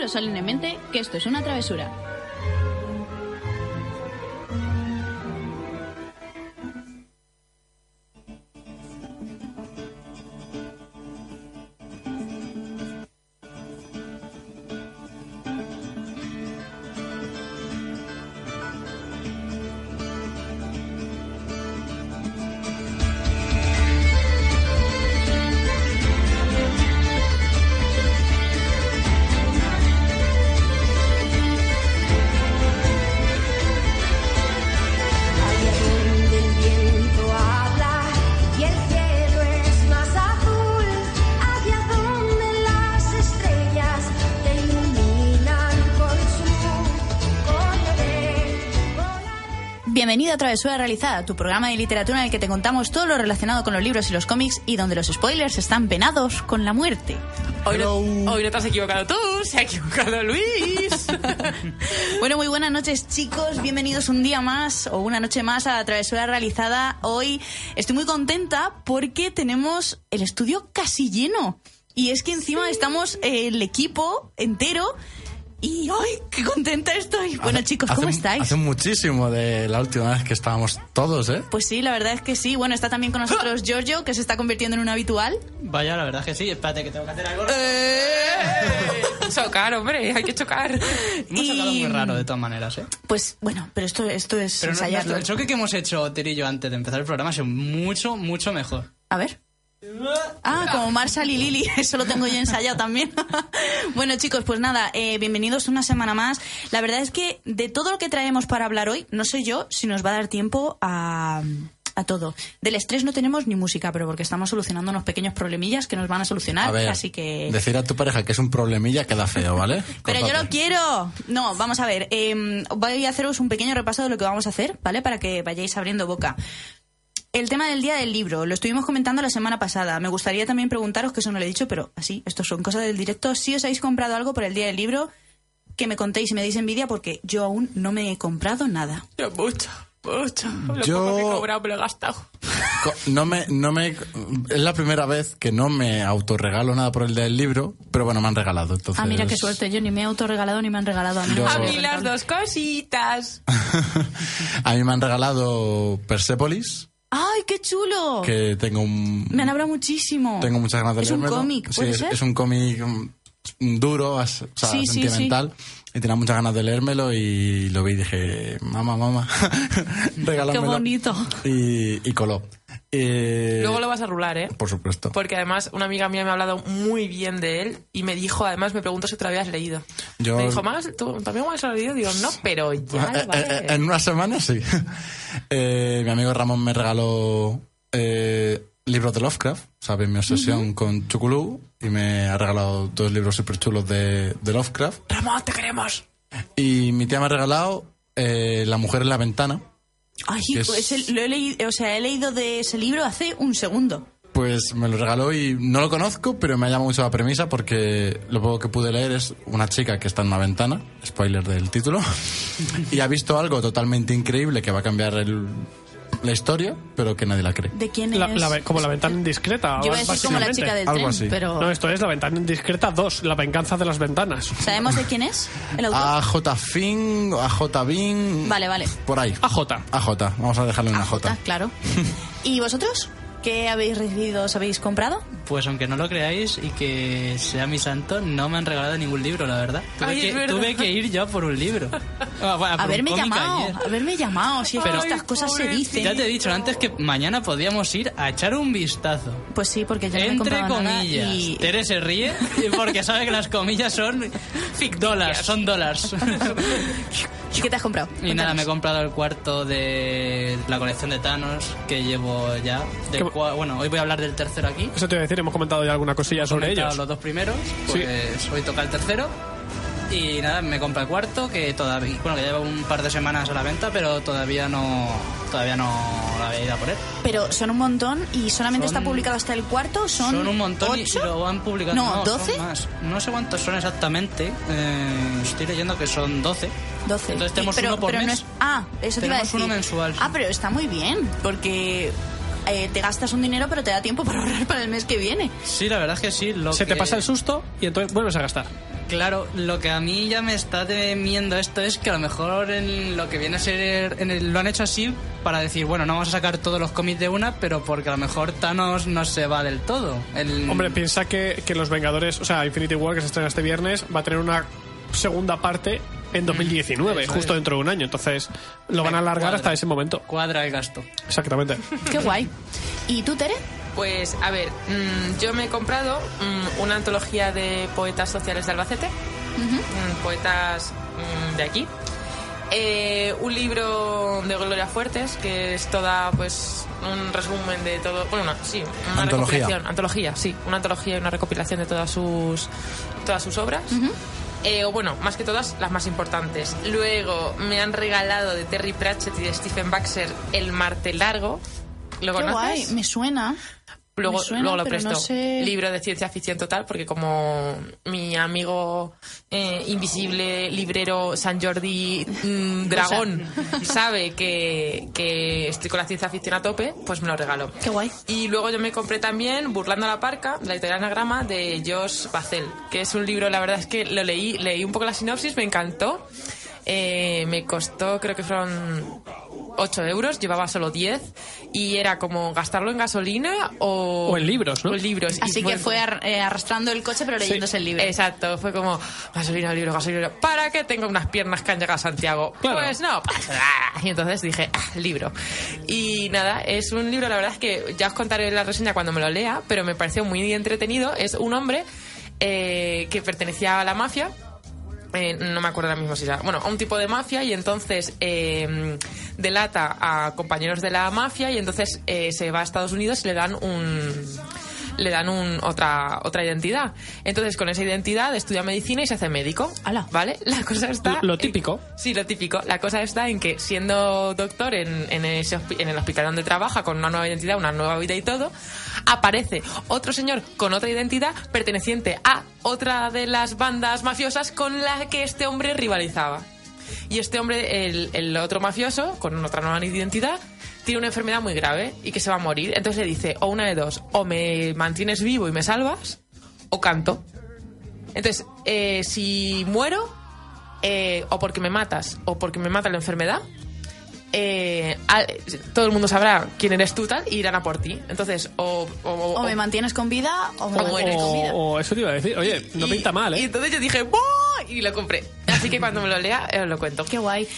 Juro solemnemente que esto es una travesura. Bienvenido a Travesura Realizada, tu programa de literatura en el que te contamos todo lo relacionado con los libros y los cómics y donde los spoilers están penados con la muerte. Hoy no, hoy no te has equivocado tú, se ha equivocado Luis. Bueno, muy buenas noches chicos, bienvenidos un día más o una noche más a Travesura Realizada. Hoy estoy muy contenta porque tenemos el estudio casi lleno. Y es que encima estamos eh, el equipo entero y ¡ay, qué contenta estoy! Bueno Hace- chicos, ¿cómo hace- estáis? Hace muchísimo de la última vez que estábamos todos, ¿eh? Pues sí, la verdad es que sí. Bueno, está también con nosotros Giorgio, que se está convirtiendo en un habitual. Vaya, la verdad es que sí. Espérate que tengo que hacer algo. chocar, hombre, hay que chocar. Hemos sacado muy raro de todas maneras, ¿eh? Pues bueno, pero esto, esto es Pero no- ensayarlo. el choque que hemos hecho Ter y yo antes de empezar el programa ha sido mucho, mucho mejor. A ver. Ah, como Marshall y Lily, eso lo tengo yo ensayado también. bueno, chicos, pues nada, eh, bienvenidos una semana más. La verdad es que de todo lo que traemos para hablar hoy, no sé yo si nos va a dar tiempo a, a todo. Del estrés no tenemos ni música, pero porque estamos solucionando unos pequeños problemillas que nos van a solucionar, A ver, así que... decir a tu pareja que es un problemilla queda feo, ¿vale? Pero yo lo quiero. No, vamos a ver. eh, voy a haceros un pequeño repaso de lo que vamos a hacer, ¿vale? Para que vayáis abriendo boca. El tema del día del libro, lo estuvimos comentando la semana pasada. Me gustaría también preguntaros, que eso no lo he dicho, pero así, esto son cosas del directo. Si os habéis comprado algo por el día del libro, que me contéis y me deis envidia, porque yo aún no me he comprado nada. Yo mucho, mucho. Lo Yo- poco que he cobrado me lo he gastado. No me, no me, es la primera vez que no me autorregalo nada por el del libro, pero bueno, me han regalado. Entonces... Ah, mira qué suerte. Yo ni me he autorregalado ni me han regalado a mí. Yo- A mí las dos cositas. a mí me han regalado Persepolis, ¡Ay, qué chulo! que tengo un, Me han hablado muchísimo. tengo muchas ganas de Es un cómic, Sí, ¿puede es, ser? es un cómic duro, as- o sea, Sí, sí, sentimental. Y tenía muchas ganas de leérmelo y lo vi y dije, mamá, mamá, regálamelo. Qué bonito. Y, y coló. Eh, Luego lo vas a rular, ¿eh? Por supuesto. Porque además una amiga mía me ha hablado muy bien de él y me dijo, además me preguntó si te lo habías leído. Yo- Me dijo, más, ¿tú también lo has leído? Digo, no, pero ya Eh, lo vale. eh, En una semana sí. Eh, mi amigo Ramón me regaló eh, libros de Lovecraft, ¿sabes? Mi obsesión con Chuculú. Y me ha regalado dos libros súper chulos de, de Lovecraft. Ramón, te queremos. Y mi tía me ha regalado eh, La mujer en la ventana. Ay, es- pues el- lo he leído, o sea, he leído de ese libro hace un segundo. Pues me lo regaló y no lo conozco, pero me ha llamado mucho la premisa porque lo poco que pude leer es una chica que está en una ventana, spoiler del título, y ha visto algo totalmente increíble que va a cambiar el- la historia, pero que nadie la cree. ¿De quién La- es? la ve- como la ventana indiscreta. Yo decir como la chica del Algo tren, así. pero... No, esto es la ventana indiscreta 2, la venganza de las ventanas. ¿Sabemos de quién es el autor? A J. Finn, a J. Bean. Vale, vale. Por ahí. AJ. A J. Vamos a dejarle una J. Ah, claro. ¿Y vosotros? ¿Qué habéis recibido? ¿Os habéis comprado? Pues aunque no lo creáis y que sea mi santo, no me han regalado ningún libro, la verdad. Tuve, Ay, que, verdad. tuve que ir yo por un libro. Ah, bueno, por un Haberme llamado, ayer. haberme llamado. Si es que Pero- estas cosas se dicen. Ya te he dicho antes que mañana podíamos ir a echar un vistazo. Pues sí, porque yo no me he Entre comprado nada comillas. y... Tere se ríe porque sabe que las comillas son dólares, son dólares. ¿Y qué te has comprado? Y nada, me he comprado el cuarto de la colección de Thanos que llevo ya. del ¿Qué- cua- bueno, hoy voy a hablar del tercero aquí. Eso te iba a decir, hemos comentado ya alguna cosilla sobre ellos. los dos primeros, pues hoy toca el tercero. Y nada, me compré el cuarto que todavía, bueno, que lleva un par de semanas a la venta, pero todavía no, todavía no la había ido a poner. Pero son un montón y solamente Son- está publicado hasta el cuarto. Son, Son un montón y- y ocho? lo han publicado. No, 12. más. No sé cuántos son exactamente. eh, estoy leyendo que son 12. 12. Entonces tenemos pero, uno por pero no mes. es- ah, eso te iba a Tenemos decir. uno mensual. Ah, pero está muy bien, porque eh, te gastas un dinero, pero te da tiempo para ahorrar para el mes que viene. Sí, la verdad es que sí. Lo Se te pasa el susto y entonces vuelves a gastar. Claro, lo que a mí ya me está temiendo esto es que a lo mejor en lo que viene a ser. en el- lo han hecho así para decir, bueno, no vamos a sacar todos los cómics de una, pero porque a lo mejor Thanos no se va del todo. El- Hombre, piensa que, que Los Vengadores, o sea, Infinity War, que se estrena este viernes, va a tener una segunda parte en 2019, Eso justo es. dentro de un año. Entonces, lo van a alargar Cuadra. hasta ese momento. Cuadra el gasto. Exactamente. Qué guay. ¿Y tú, Tere? Pues, a ver, mm, yo me he comprado mm, una antología de poetas sociales de Albacete, mm, poetas mm, de aquí. Eh, un libro de Gloria Fuertes, que es toda, pues, un resumen de todo. Bueno, no, sí, una Antología. recopilación. Antología, sí, una antología y una recopilación de todas sus, todas sus obras. Eh, o bueno, más que todas, las más importantes. Luego me han regalado de Terry Pratchett y de Stephen Baxter El Marte Largo. ¿Lo Qué conoces? guay. Me suena. Luego, suena, luego lo presto. no sé- Libro de ciencia ficción total, porque como mi amigo eh, invisible, librero San Jordi mm, Dragón, sabe que, que estoy con la ciencia ficción a tope, pues me lo regaló. Qué guay. Y luego yo me compré también Burlando a la Parca, la editorial Anagrama, de Josh Bacel, que es un libro, la verdad es que lo leí, leí un poco la sinopsis, me encantó. Eh, me costó, creo que fueron 8 euros, llevaba solo 10 y era como gastarlo en gasolina o, O en libros, ¿no? o en libros. Y Así que fue ar- eh, arrastrando el coche, pero leyéndose el libro. Exacto, fue como gasolina, libro, gasolina. ¿Para qué tengo unas piernas que han llegado a Santiago? Claro. Pues no pasa nada. Y entonces dije, ah, libro. Y nada, es un libro, la verdad es que ya os contaré la reseña cuando me lo lea, pero me pareció muy entretenido. Es un hombre eh, que pertenecía a la mafia. Eh, no me acuerdo ahora mismo si era. Bueno, a un tipo de mafia y entonces eh, delata a compañeros de la mafia y entonces eh, se va a Estados Unidos y le dan un le dan un, otra otra identidad. Entonces, con esa identidad estudia medicina y se hace médico. Ala. ¿Vale? La cosa está. Lo en- típico. sí, lo típico. La cosa está en que siendo doctor en, en, ese en el hospital donde trabaja, con una nueva identidad, una nueva vida y todo, aparece otro señor con otra identidad perteneciente a otra de las bandas mafiosas con la que este hombre rivalizaba. Y este hombre, el, el otro mafioso, con otra nueva identidad, tiene una enfermedad muy grave y que se va a morir. Entonces le dice, o una de dos, o me mantienes vivo y me salvas, o canto. Entonces, eh, si muero, eh, o porque me matas, o porque me mata la enfermedad, eh, a- todo el mundo sabrá quién eres tú tal y irán a por ti. Entonces, o, o- O me mantienes con vida o me O mueres con vida. O, eso te iba a decir. Oye, no pinta mal, Y entonces yo dije, ¡Buah! Y lo compré. Así que cuando me lo lea, os lo cuento. Qué guay.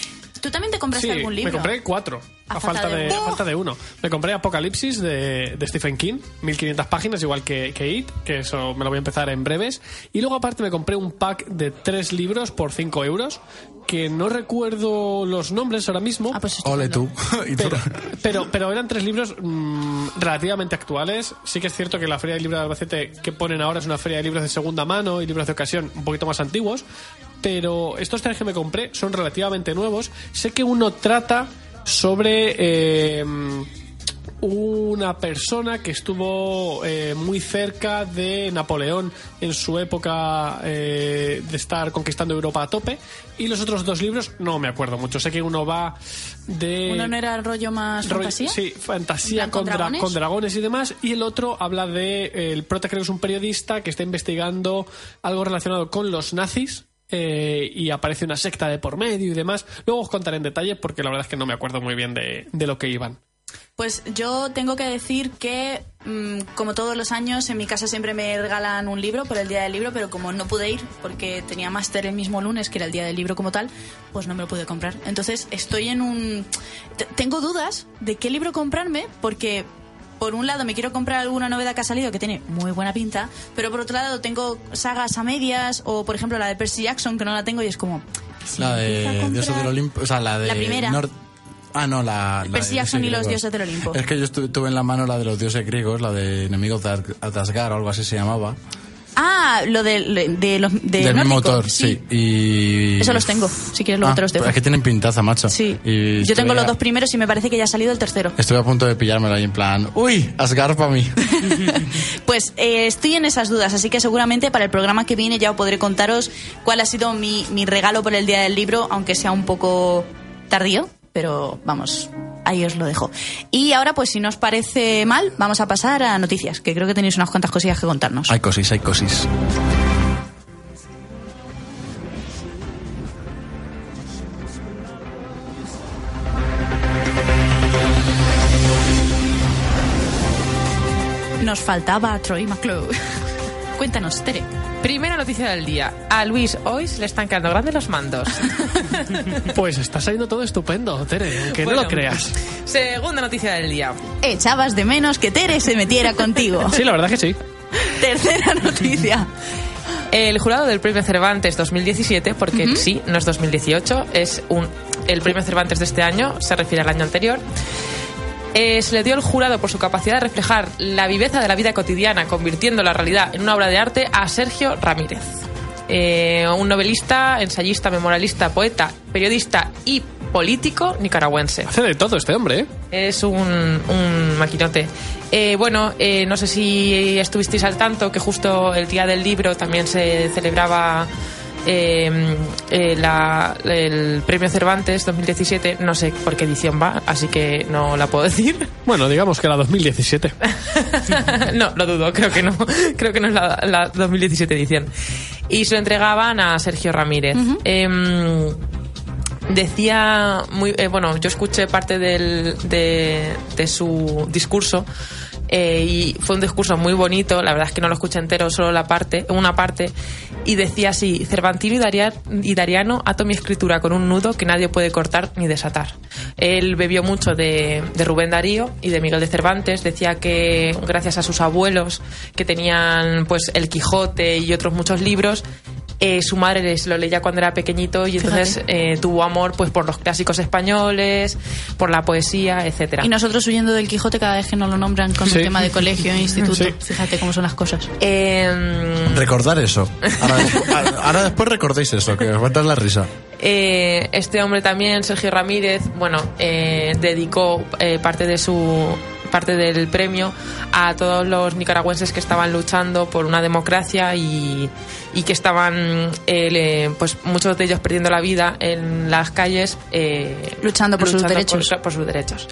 ¿Tú también te compraste Sí, algún libro? me compré cuatro. A A, falta de de, uno. a falta de uno. Me compré Apocalipsis de, de Stephen King, 1500 páginas, igual que, que It, que eso me lo voy a empezar en breves. Y luego aparte me compré un pack de tres libros por 5 euros, que no recuerdo los nombres ahora mismo. Ah, pues Ole tú. Pero, pero, pero eran tres libros mm, relativamente actuales. Sí que es cierto que la Feria del Libro de Albacete que ponen ahora es una feria de libros de segunda mano y libros de ocasión un poquito más antiguos. Pero estos tres que me compré son relativamente nuevos. Sé que uno trata sobre eh, una persona que estuvo eh, muy cerca de Napoleón en su época eh, de estar conquistando Europa a tope. Y los otros dos libros no me acuerdo mucho. Sé que uno va de... ¿Uno no era el rollo más Rollo- fantasía? Sí, fantasía ¿En plan con, con dra- dragones? con dragones y demás. Y el otro habla de. el prota creo que es un periodista que está investigando algo relacionado con los nazis. Eh, y aparece una secta de por medio y demás. Luego os contaré en detalle porque la verdad es que no me acuerdo muy bien de, de lo que iban. Pues yo tengo que decir que, mm, como todos los años, en mi casa siempre me regalan un libro por el día del libro, pero como no pude ir porque tenía máster el mismo lunes, que era el día del libro como tal, pues no me lo pude comprar. Entonces estoy en un... Tengo dudas de qué libro comprarme porque... Por un lado me quiero comprar alguna novedad que ha salido que tiene muy buena pinta, pero por otro lado tengo sagas a medias o por ejemplo la de Percy Jackson que no la tengo y es como, La de Dioses del Olimpo. O sea, la de. La primera. Ah, no, la. la Percy Jackson y los dioses del Olimpo. Es que yo estu- tuve en la mano la de los dioses griegos, la de enemigos de Ar- de Asgard o algo así se llamaba. Ah, lo de, de los de Del nórdico, autor, sí. Y. Eso los tengo. Si quieres, luego Ah, te los dejo. Es que tienen pintaza, macho. Sí. Y Yo tengo los dos primeros y me parece que ya ha salido el tercero. Estuve a punto de pillármelo ahí en plan. ¡Uy! Asgard para mí. Pues eh, estoy en esas dudas, así que seguramente para el programa que viene ya podré contaros cuál ha sido mi, mi regalo por el día del libro, aunque sea un poco tardío, pero vamos, ahí os lo dejo. Y ahora, pues si no os parece mal, vamos a pasar a noticias, que creo que tenéis unas cuantas cosillas que contarnos. hay cosis, hay cosis. Nos faltaba Troy McClure. Cuéntanos, Tere. Primera noticia del día. A Luis Ois le están quedando grandes los mandos. Pues está saliendo todo estupendo, Tere, aunque no Bueno, lo creas. Segunda noticia del día. Echabas de menos que Tere se metiera contigo. Sí, la verdad que sí. Tercera noticia. El jurado del Premio Cervantes 2017, porque sí, no es 2018, es un, el Premio Cervantes de este año, se refiere al año anterior. Eh, se le dio el jurado por su capacidad de reflejar la viveza de la vida cotidiana, convirtiendo la realidad en una obra de arte, a Sergio Ramírez. Eh, un novelista, ensayista, memorialista, poeta, periodista y político nicaragüense. Hace de todo este hombre, ¿eh? Es un, un maquinote. Eh, bueno, eh, no sé si estuvisteis al tanto que justo el día del libro también se celebraba eh, eh, la- el premio Cervantes 2017. No sé por qué edición va, así que no la puedo decir. Bueno, digamos que era 2017. no, lo dudo, creo que no. Creo que no es la, la 2017 edición. Y se lo entregaban a Sergio Ramírez. Em, decía muy eh, bueno yo escuché parte del, de, de su discurso eh, y fue un discurso muy bonito la verdad es que no lo escuché entero solo la parte una parte y decía así Cervantino y, Daria- y Dariano ato mi escritura con un nudo que nadie puede cortar ni desatar él bebió mucho de, de Rubén Darío y de Miguel de Cervantes. Decía que gracias a sus abuelos que tenían pues el Quijote y otros muchos libros eh, su madre les lo leía cuando era pequeñito y entonces eh, tuvo amor pues por los clásicos españoles, por la poesía, etcétera. Y nosotros huyendo del Quijote cada vez que nos lo nombran con Sí. un tema de colegio e instituto. Sí. Fíjate cómo son las cosas. Em, Recordar eso. Ahora, despu- ahora después recordéis eso, que os va a dar la risa. eh, este hombre también, Sergio Ramírez, bueno, eh, dedicó eh, parte de su parte del premio a todos los nicaragüenses que estaban luchando por una democracia y, y que estaban eh, pues muchos de ellos perdiendo la vida en las calles eh, Luchando por sus derechos. por- por sus derechos.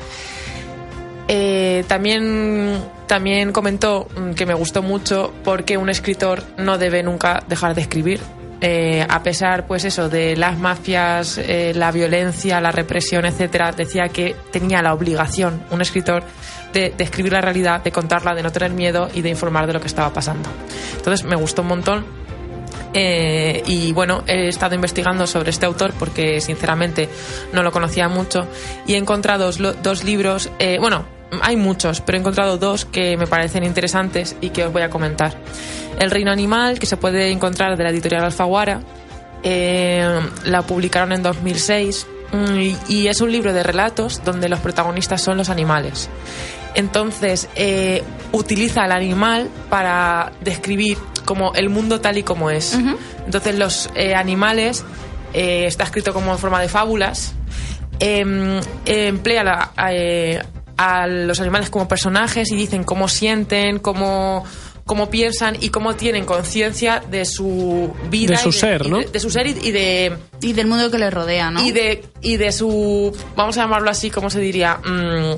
Eh, también, también comentó mm, que me gustó mucho porque un escritor no debe nunca dejar de escribir. Eh, a pesar, pues eso, de las mafias, eh, la violencia, la represión, etcétera, decía que tenía la obligación, un escritor, de, de escribir la realidad, de contarla, de no tener miedo y de informar de lo que estaba pasando. Entonces me gustó un montón eh, y bueno, he estado investigando sobre este autor porque sinceramente no lo conocía mucho y he encontrado dos, libros, eh, bueno, hay muchos, pero he encontrado dos que me parecen interesantes y que os voy a comentar. El Reino Animal, que se puede encontrar de la editorial Alfaguara, eh, la publicaron en 2006 mm, y, es un libro de relatos donde los protagonistas son los animales. Entonces, utiliza al animal para describir como el mundo tal y como es. Entonces, los eh, animales, eh, está escrito como en forma de fábulas, em, emplea la- a, eh, a los animales como personajes y dicen cómo sienten, cómo, cómo piensan y cómo tienen conciencia de su vida. De su y ser, y ¿no? de- de su ser y- y de Y del mundo que le rodea, ¿no? y de y de su vamos a llamarlo así como se diría Mm,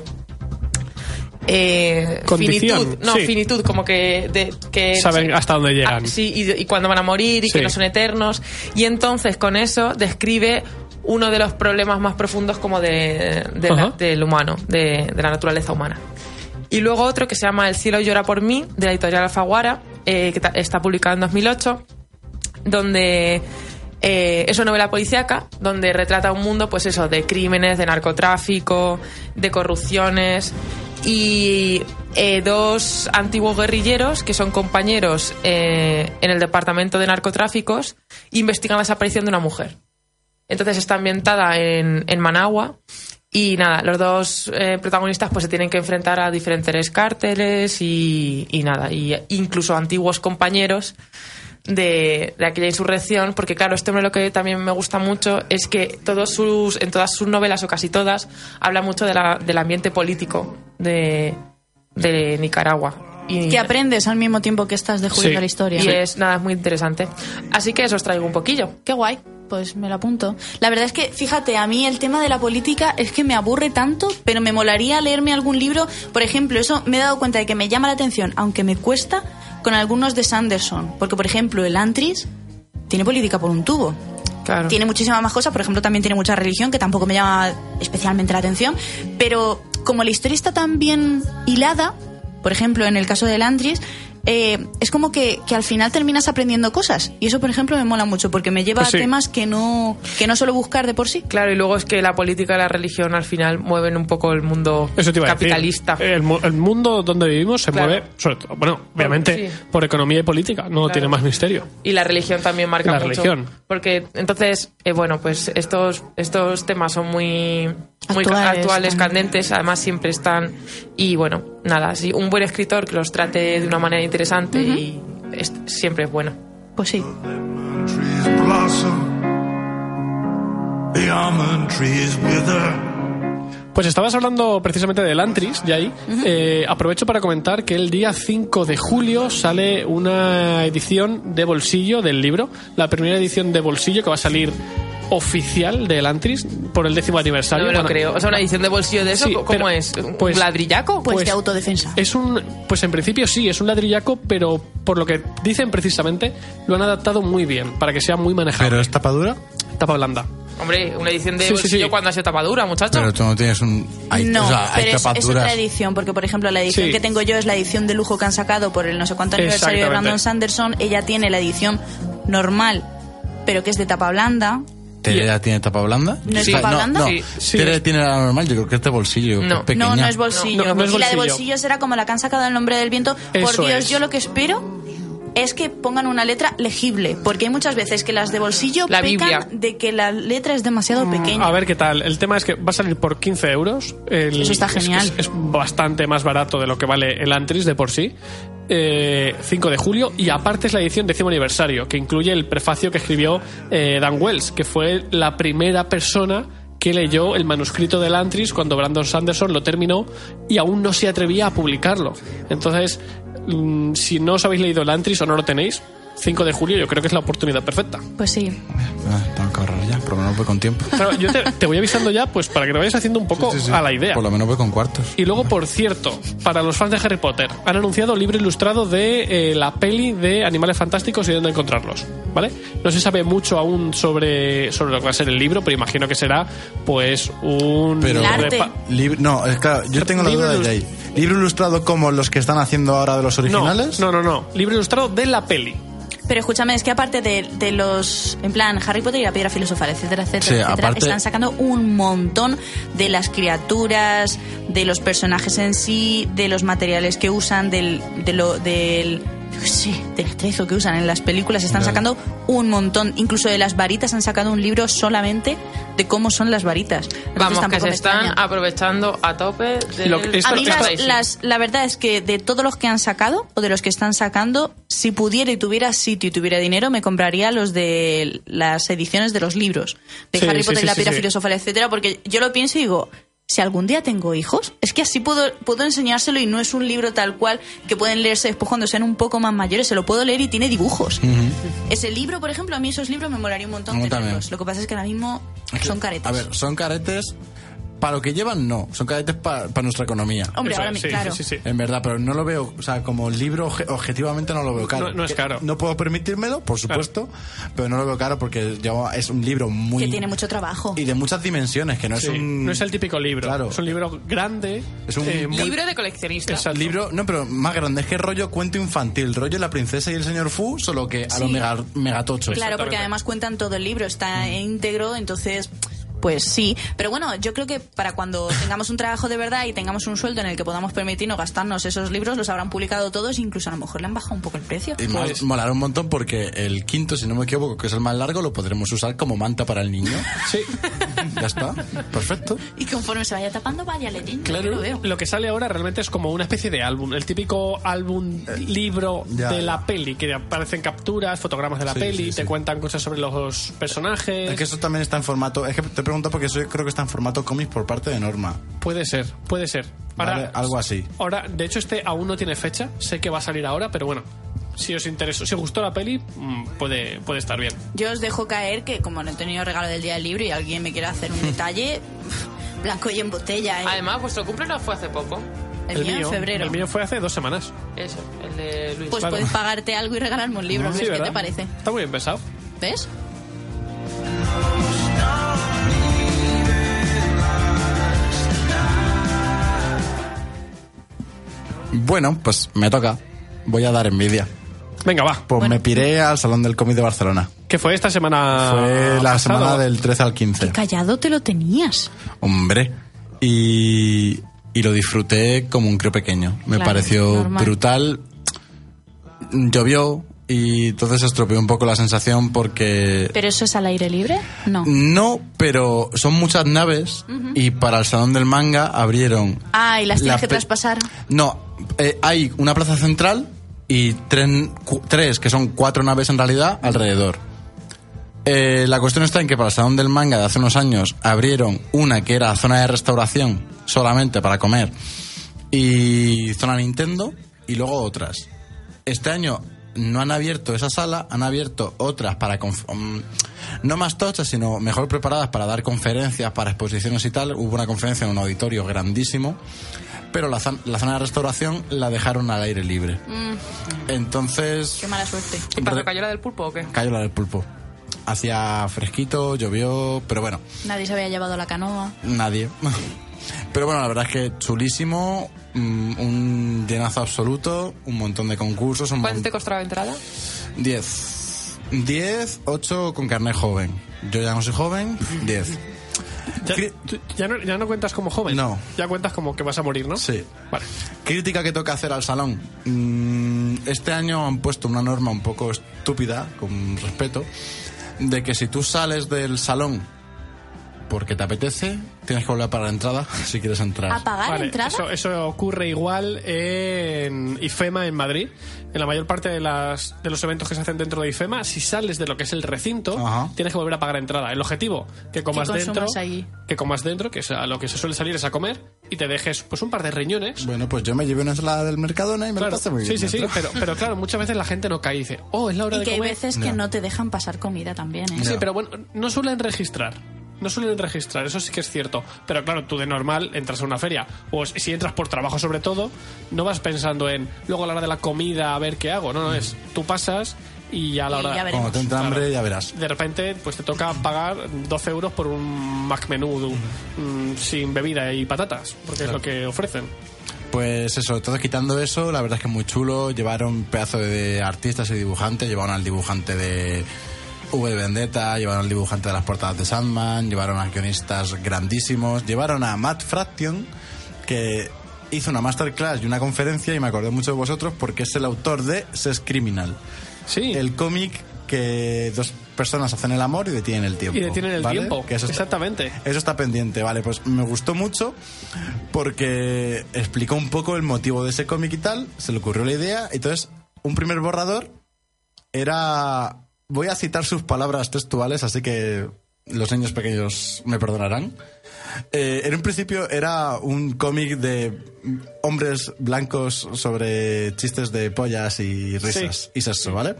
eh, finitud no sí. finitud como que de que Saben hasta dónde llegan. Ah, sí y, y cuándo van a morir y Sí. que no son eternos y entonces con eso describe uno de los problemas más profundos como de, de la- Ajá. del humano de, de la naturaleza humana y luego otro que se llama El cielo llora por mí de la editorial Alfaguara eh, que está publicado en 2008 donde eh, es una novela policíaca donde retrata un mundo, pues eso, de crímenes, de narcotráfico, de corrupciones y eh, dos antiguos guerrilleros que son compañeros eh, en el departamento de narcotráficos investigan la desaparición de una mujer. Entonces está ambientada en, en Managua. Y nada, los dos eh, protagonistas pues se tienen que enfrentar a diferentes cárteles y, y nada, y incluso antiguos compañeros de, de aquella insurrección, porque claro, este hombre lo que también me gusta mucho es que todos sus, en todas sus novelas, o casi todas, habla mucho de la- del ambiente político de, de Nicaragua. Y, Que aprendes al mismo tiempo que estás descubriendo Sí. la historia. y es nada, es muy interesante. Así que eso os traigo un poquillo. Qué guay, pues me lo apunto. La verdad es que, fíjate, a mí el tema de la política es que me aburre tanto, pero me molaría leerme algún libro. Por ejemplo, eso me he dado cuenta de que me llama la atención, aunque me cuesta, con algunos de Sanderson. Porque, por ejemplo, el Antris tiene política por un tubo. Claro. Tiene muchísimas más cosas, por ejemplo, también tiene mucha religión, que tampoco me llama especialmente la atención, pero como la historia está tan bien hilada, por ejemplo, en el caso del Andries, eh, es como que, que al final terminas aprendiendo cosas. Y eso, por ejemplo, me mola mucho, porque me lleva Pues sí. a temas que no, que no suelo buscar de por sí. Claro, y luego es que la política y la religión al final mueven un poco el mundo Eso te iba a capitalista. decir. El, mu- el mundo donde vivimos se Claro. mueve, sobre todo, bueno, obviamente sí. por economía y política, no tiene más misterio. Y la religión también marca La mucho. religión. Porque entonces, eh, bueno, pues estos, estos temas son muy, muy Actuales, candentes, además siempre están. Y bueno, nada, sí, un buen escritor que los trate de una manera interesante y es- siempre es bueno. Pues sí. Pues estabas hablando precisamente del Antris, Jay. Eh, aprovecho para comentar que el día 5 de julio sale una edición de bolsillo del libro, la primera edición de bolsillo que va a salir oficial del Antris por el décimo aniversario. No me lo creo. O sea, una edición de bolsillo de eso, Sí, ¿cómo pero, es? ¿Un pues- ladrillaco? Pues, Pues- de autodefensa. Es un, pues en principio sí, es un ladrillaco, pero por lo que dicen precisamente, lo han adaptado muy bien para que sea muy manejable. Pero es tapadura. Tapa blanda. Hombre, una edición de Sí, bolsillo sí. cuando ha sido tapadura, muchacho. Pero tú no tienes un. Hay, no, o sea, hay pero es, es otra edición, porque por ejemplo la edición Sí. que tengo yo es la edición de lujo que han sacado por el no sé cuánto aniversario de. Brandon Sanderson. Ella tiene la edición normal, pero que es de tapa blanda. ¿Tere ya tiene tapa blanda? ¿No es tapa blanda? No, Sí. Sí. Tere tiene la normal, yo creo que es de bolsillo. No. es pequeña. No, no es bolsillo. No, no, no es y la de bolsillo. bolsillo será como la que han sacado el nombre del viento. Por Eso Dios, es. yo lo que espero es que pongan una letra legible, porque hay muchas veces que las de bolsillo La pecan Biblia. de que la letra es demasiado pequeña. A ver qué tal. El tema es que va a salir por 15 euros. El- Eso está es- genial. Es, es bastante más barato de lo que vale el Antris de por sí. Eh, 5 de julio y aparte es la edición décimo aniversario que incluye el prefacio que escribió eh, Dan Wells que fue la primera persona que leyó el manuscrito del Antris cuando Brandon Sanderson lo terminó y aún no se atrevía a publicarlo. Entonces mm, si no os habéis leído el Antris o no lo tenéis 5 de julio yo creo que es la oportunidad perfecta Pues sí. Ah, tengo que ahorrar ya, por lo menos voy con tiempo. Claro, yo te, te voy avisando ya, pues para que te vayas haciendo un poco Sí, sí, sí. a la idea. Por lo menos voy con cuartos. Y luego, por cierto, para los fans de Harry Potter, han anunciado libro ilustrado de eh, la peli de Animales Fantásticos y dónde encontrarlos, ¿vale? No se sabe mucho aún sobre, sobre lo que va a ser el libro, pero imagino que será, pues, un... Pero- no, es claro, yo tengo la duda de ahí. ¿Libro ilustrado como los que están haciendo ahora de los No, originales? no, no, no. Libro ilustrado de la peli. Pero escúchame, es que aparte de, de los, en plan, Harry Potter y la piedra filosofal, etcétera, etcétera, Sí, etcétera, aparte- están sacando un montón de las criaturas, de los personajes en sí, de los materiales que usan, del, de lo, del, sé, del atrezo que usan en las películas, están sacando un montón. Incluso de las varitas han sacado un libro solamente de cómo son las varitas. Entonces Vamos, que se están extraña. aprovechando a tope de Lo que- esto- A mí las, las- la verdad es que de todos los que han sacado o de los que están sacando, si pudiera y tuviera sitio y tuviera dinero, me compraría los de las ediciones de los libros de Sí, Harry sí, Potter sí, y la sí, piedra sí. filosofal, etcétera, porque yo lo pienso y digo, si algún día tengo hijos, es que así puedo, puedo enseñárselo y no es un libro tal cual que pueden leerse después cuando sean un poco más mayores, se lo puedo leer y tiene dibujos. Ese libro, por ejemplo, a mí esos libros me molaría un montón tenerlos. Lo que pasa es que ahora mismo son caretas. A ver, son caretes. Para lo que llevan, no. Son caretes para nuestra economía. Hombre, Eso ahora es, sí, claro. sí, sí, sí. En verdad, pero no lo veo, o sea, como libro obje- objetivamente no lo veo caro. No- no es caro. No puedo permitírmelo, por supuesto, pero no lo veo caro porque es un libro muy... Que tiene mucho trabajo. Y de muchas dimensiones, que no Sí, es un... No es el típico libro. Claro. Es un libro grande. Es un eh, muy- Libro de coleccionista. Exacto. libro, no, pero más grande, es que rollo cuento infantil, rollo La princesa y el señor Fu, solo que a Sí. lo mega, megatocho. Claro, porque además cuentan todo el libro, está íntegro, entonces pues sí. Pero bueno, yo creo que para cuando tengamos un trabajo de verdad y tengamos un sueldo en el que podamos permitirnos gastarnos esos libros, los habrán publicado todos, incluso a lo mejor le han bajado un poco el precio. Y más, molará un montón porque el quinto, si no me equivoco, que es el más largo, lo podremos usar como manta para el niño. Sí, Ya está, perfecto. Y conforme se vaya tapando, vaya leyendo. claro. lo veo. Lo que sale ahora realmente es como una especie de álbum. El típico álbum libro ya, de la ya. peli, que aparecen capturas, fotogramas de la Sí, peli, sí, te sí. cuentan cosas sobre los personajes. Es que eso también está en formato. Es que te pregunto porque eso yo creo que está en formato cómic por parte de Norma. Puede ser, puede ser. Ahora, ¿vale? Algo así. ahora, de hecho, este aún no tiene fecha. Sé que va a salir ahora, pero bueno. Si os interesó, si os gustó la peli, mm, puede, puede estar bien. Yo os dejo caer que como no he tenido regalo del día del libro y alguien me quiere hacer un detalle, blanco y en botella. ¿eh? Además, vuestro cumple no fue hace poco. el, mío, en febrero. el mío fue hace dos semanas. Eso, el de Luis. Pues Claro. puedes pagarte algo y regalarme un libro. Sí, ¿ves? ¿Qué te parece? Está muy bien pensado. ¿Ves? Bueno, pues me toca. Voy a dar envidia. Venga, va. Pues me piré al Salón del Cómic de Barcelona. ¿Qué fue esta semana? Fue la semana del 13 al 15. Callado te lo tenías. Hombre. Y, y lo disfruté como un crío pequeño. Me Claro, pareció normal. brutal. Llovió y entonces estropeó un poco la sensación porque... ¿Pero eso es al aire libre? No. No, pero son muchas naves y para el Salón del Manga abrieron... Ah, y las la tienes que traspasar. No, eh, hay una plaza central y cu- tres, que son cuatro naves en realidad, alrededor. Eh, la cuestión está en que para el Salón del Manga de hace unos años abrieron una que era zona de restauración solamente para comer y zona Nintendo y luego otras. Este año no han abierto esa sala, han abierto otras para mm, no más tochas, sino mejor preparadas para dar conferencias, para exposiciones y tal. Hubo una conferencia en un auditorio grandísimo, pero la, la zona de restauración la dejaron al aire libre. Entonces Qué mala suerte. ¿Y pasó cayó la del pulpo o qué? cayó la del pulpo. Hacía fresquito, llovió, pero bueno, Nadie se había llevado la canoa. nadie. Pero bueno, la verdad es que chulísimo, mm, un llenazo absoluto, un montón de concursos, un ¿Cuánto te costó la entrada? 10. 10, 8 con carnet joven. Yo ya no soy joven, 10. Ya, no, ya no cuentas como joven. No. Ya cuentas como que vas a morir, ¿no? Sí. Vale. Crítica que toca hacer al salón. Mm, Este año han puesto una norma un poco estúpida, con respeto, de que si tú sales del salón porque te apetece, tienes que volver para la entrada si quieres entrar. ¿A pagar Vale, entrada? Eso, eso ocurre igual en IFEMA en Madrid. En la mayor parte de, las, de los eventos que se hacen dentro de IFEMA, si sales de lo que es el recinto, Ajá. tienes que volver a pagar entrada. El objetivo, que comas dentro, allí. que comas dentro, que es a lo que se suele salir es a comer, y te dejes pues un par de riñones. Bueno, pues yo me llevé una ensalada del Mercadona y me Claro, la pasé muy sí, bien. sí, sí, dentro. pero, pero claro, muchas veces la gente no cae y dice, oh, es la hora Y de que hay comer. veces que No. no te dejan pasar comida también, ¿eh? Sí, pero bueno, no suelen registrar. No suelen registrar, eso sí que es cierto. Pero claro, tú de normal entras a una feria, o si entras por trabajo sobre todo, no vas pensando en luego a la hora de la comida a ver qué hago. No, no es. Tú pasas y a la Y hora. ya veremos. Cuando te entra hambre ya verás. De repente, pues te toca pagar 12 euros por un Mac menú mm, sin bebida y patatas, porque es lo que ofrecen. Pues eso, todo quitando eso, la verdad es que es muy chulo. Llevaron un pedazo de artistas y dibujantes, llevaron al dibujante de V de Vendetta, llevaron al dibujante de las portadas de Sandman, llevaron a guionistas grandísimos, llevaron a Matt Fraction, que hizo una masterclass y una conferencia y me acordé mucho de vosotros porque es el autor de Ses Criminal, Sí, el cómic que dos personas hacen el amor y detienen el tiempo. y detienen el ¿vale? tiempo. Que eso está- Exactamente. eso está pendiente, vale. Pues me gustó mucho porque explicó un poco el motivo de ese cómic y tal. Se le ocurrió la idea. Entonces, un primer borrador era. Voy a citar sus palabras textuales, así que los niños pequeños me perdonarán. Eh, en un principio era un cómic de hombres blancos sobre chistes de pollas y risas y sexo, ¿vale?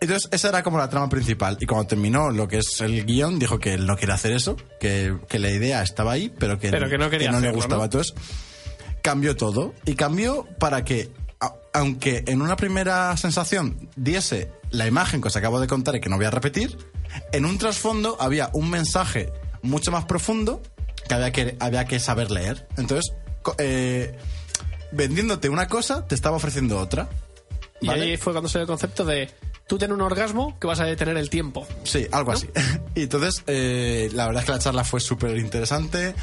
Entonces, esa era como la trama principal. Y cuando terminó lo que es el guion, dijo que él no quería hacer eso, que, que la idea estaba ahí, pero que, Pero que no quería le hacerlo, gustaba. ¿no? Entonces, cambió todo. Y cambió para que, aunque en una primera sensación diese la imagen que os acabo de contar y que no voy a repetir, en un trasfondo había un mensaje mucho más profundo que había que, había que saber leer. Entonces, eh, vendiéndote una cosa, te estaba ofreciendo otra. Y ¿vale? ahí fue cuando salió el concepto de tú ten un orgasmo que vas a detener el tiempo. Sí, algo así. Y entonces, eh, la verdad es que la charla fue súper interesante.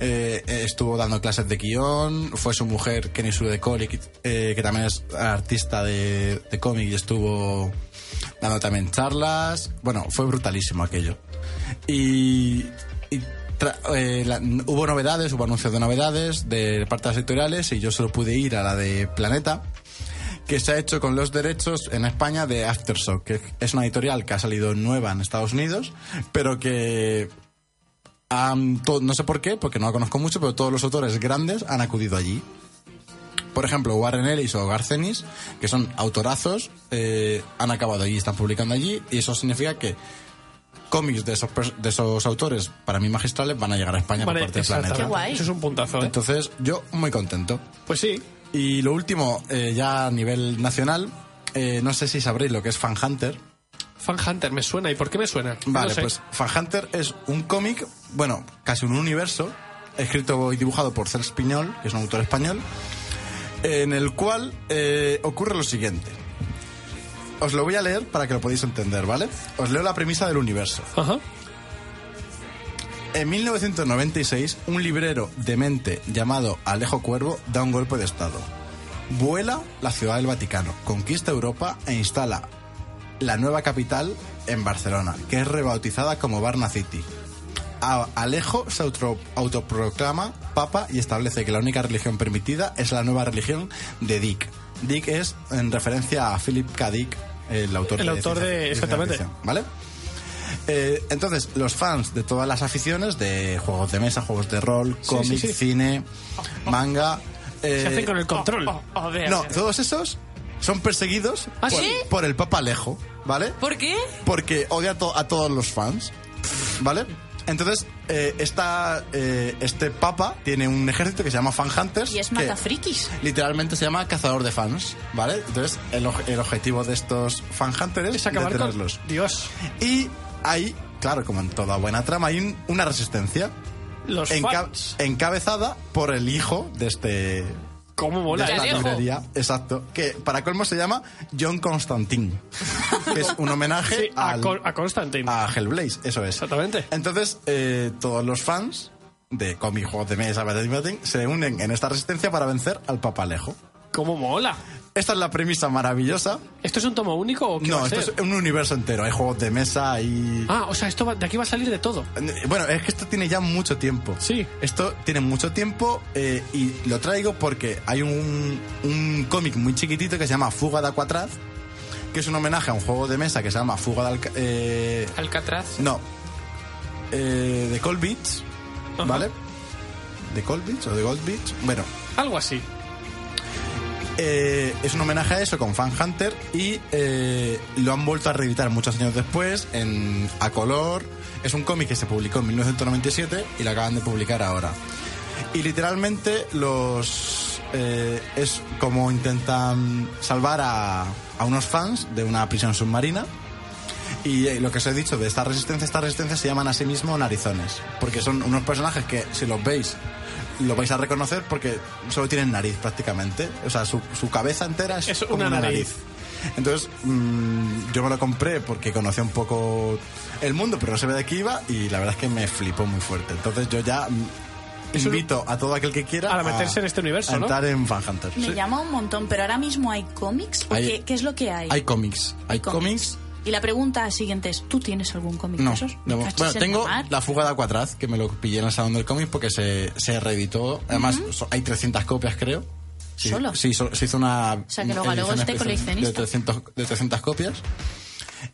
Eh, estuvo dando clases de guion. Fue su mujer, Kenny Sue de Colic, eh, que también es artista de, de cómic y estuvo dando también charlas. Bueno, fue brutalísimo aquello. Y, y tra- eh, la- hubo novedades, hubo anuncios de novedades de partes editoriales y yo solo pude ir a la de Planeta que se ha hecho con los derechos en España de Aftershock, que es una editorial que ha salido nueva en Estados Unidos, pero que han to- no sé por qué, porque no la conozco mucho, pero todos los autores grandes han acudido allí. Por ejemplo, Warren Ellis o Garcenis, que son autorazos, eh, han acabado allí, están publicando allí, y eso significa que cómics de esos, pers- de esos autores, para mí magistrales, van a llegar a España Vale, por parte de Planeta. exactamente. Qué guay. Eso es un puntazo, ¿eh? Entonces, yo muy contento. Pues sí. Y lo último, eh, ya a nivel nacional, eh, no sé si sabréis lo que es Fan Hunter. Fan Hunter, me suena. ¿Y por qué me suena? No Vale, sé. pues Fan Hunter es un cómic, bueno, casi un universo, escrito y dibujado por Cels Piñol, que es un autor español, en el cual eh, ocurre lo siguiente. Os lo voy a leer para que lo podáis entender, ¿vale? Os leo la premisa del universo. Ajá. En 1996, un librero demente llamado Alejo Cuervo da un golpe de estado. Vuela la ciudad del Vaticano, conquista Europa e instala la nueva capital en Barcelona, que es rebautizada como Varna City. A- Alejo se auto- autoproclama papa y establece que la única religión permitida es la nueva religión de Dick. Dick es en referencia a Philip K. Dick, el autor El de autor de- ciencia exactamente. ¿Vale? Eh, entonces, los fans de todas las aficiones, de juegos de mesa, juegos de rol, Sí, cómic, sí, sí. cine, manga... eh, Se hacen con el control. no, todos esos son perseguidos ¿Ah, por, sí? por el Papa Alejo, ¿vale? ¿Por qué? Porque odia a, to- a todos los fans, ¿vale? Entonces, eh, esta, eh, este Papa tiene un ejército que se llama Fan Hunters. Y es que matafrikis. Literalmente se llama cazador de fans, ¿vale? Entonces, el, objetivo de estos Fan Hunters es acabar con... Dios. Y hay, claro, como en toda buena trama, hay un- una resistencia Los enca- fans. encabezada por el hijo de este ¿Cómo de mola esta eso? librería, exacto, que para colmo se llama John Constantine, que es un homenaje Sí, a, a Constantine. a Hellblaze, eso es. Exactamente. Entonces, eh, todos los fans de cómic, juegos de mesa, se unen en esta resistencia para vencer al Papa Alejo. ¿Cómo mola? Esta es la premisa maravillosa. ¿Esto es un tomo único o qué va No, a esto ser? es un universo entero. Hay juegos de mesa y... Ah, o sea, esto va- de aquí va a salir de todo. Bueno, es que esto tiene ya mucho tiempo. Sí. Esto tiene mucho tiempo eh, y lo traigo porque hay un, un cómic muy chiquitito que se llama Fuga de Aquatraz, que es un homenaje a un juego de mesa que se llama Fuga de Alca- eh, Alcatraz. No. Eh, de Cold Beach, Ajá. ¿vale? ¿De Cold Beach o de Gold Beach? Bueno, Algo así. Eh, es un homenaje a eso con Fan Hunter y eh, lo han vuelto a reeditar muchos años después en a color. Es un cómic que se publicó en 1997 y lo acaban de publicar ahora. Y literalmente los eh, es como intentan salvar a, unos fans de una prisión submarina. Y lo que os he dicho de esta resistencia, esta resistencia se llaman a sí mismos narizones. Porque son unos personajes que si los veis lo vais a reconocer porque solo tienen nariz prácticamente. O sea, su, su cabeza entera es, Es como una una nariz. nariz. Entonces, mm, yo me lo compré porque conocía un poco el mundo, pero no sabía de qué iba y la verdad es que me flipó muy fuerte. Entonces yo ya mm, invito a todo aquel que quiera A meterse en este universo, a ¿no? entrar en Fan Hunter. Me Sí. llama un montón, pero ahora mismo hay cómics. ¿O Hay- qué, qué es lo que hay? Hay cómics. Hay cómics. Y la pregunta siguiente es, ¿tú tienes algún cómic No, de esos? no. Bueno, en tengo la mar. La Fuga de Aquatraz, que me lo pillé en el Salón del Cómic porque se, se reeditó. Además, so- hay 300 copias, creo. Sí, ¿Solo? Sí, so- se hizo una. sea, que luego luego este coleccionista. De 300, de 300 copias.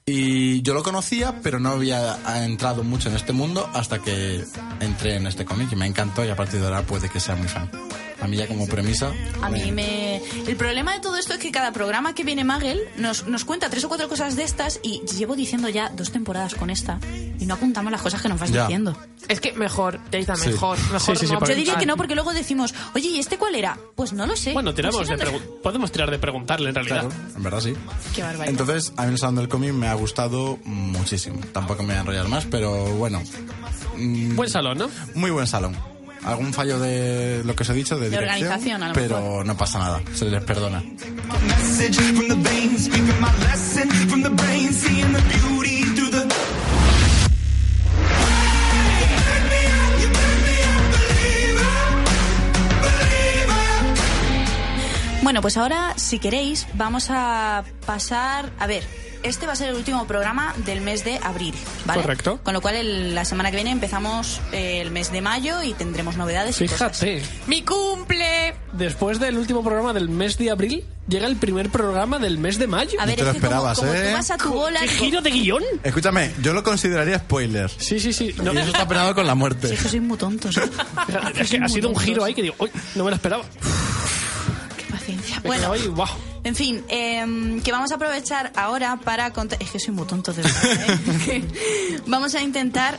Y yo lo conocía, pero no había entrado mucho en este mundo hasta que entré en este cómic y me encantó y a partir de ahora puede que sea muy fan. A mí ya como premisa... A mí me-. El problema de todo esto es que cada programa que viene Magel nos, nos cuenta tres o cuatro cosas de estas y llevo diciendo ya dos temporadas con esta y no apuntamos las cosas que nos vas Ya. diciendo. Es que mejor, Yaiza, Sí. mejor. mejor Sí, sí, sí, no Yo diría que no porque luego decimos, oye, ¿y este cuál era? Pues no lo sé. Bueno, tiramos Pues de eran pregu- podemos tirar de preguntarle en realidad. Claro, en verdad sí. Qué barbaridad. Entonces, a mí el Salón del Cómic me ha gustado muchísimo. Tampoco me voy a enrollar más, pero bueno, Buen salón, ¿no? muy buen salón. Algún fallo de lo que os he dicho, de, De dirección, pero mejor. no pasa nada, se les perdona. Bueno, pues ahora, si queréis, vamos a pasar. A ver, este va a ser el último programa del mes de abril, ¿vale? Correcto. Con lo cual, el- la semana que viene empezamos eh, el mes de mayo y tendremos novedades y cosas. Fíjate, ¡Mi cumple! después del último programa del mes de abril, llega el primer programa del mes de mayo. A ver, te lo que esperabas, como ¿eh? tú vas a tu bola. ¿Qué digo, giro de guion? Escúchame, yo lo consideraría spoiler. Sí, sí, sí. No, Y eso está penado con la muerte. es que sois muy tontos. ¿eh? es que ha sido un giro ahí que digo, uy, no me lo esperaba. Qué paciencia. Me Bueno, ahí, guau. En fin, em, que vamos a aprovechar ahora para contar. Es que soy muy tonto de verdad. ¿eh? vamos a intentar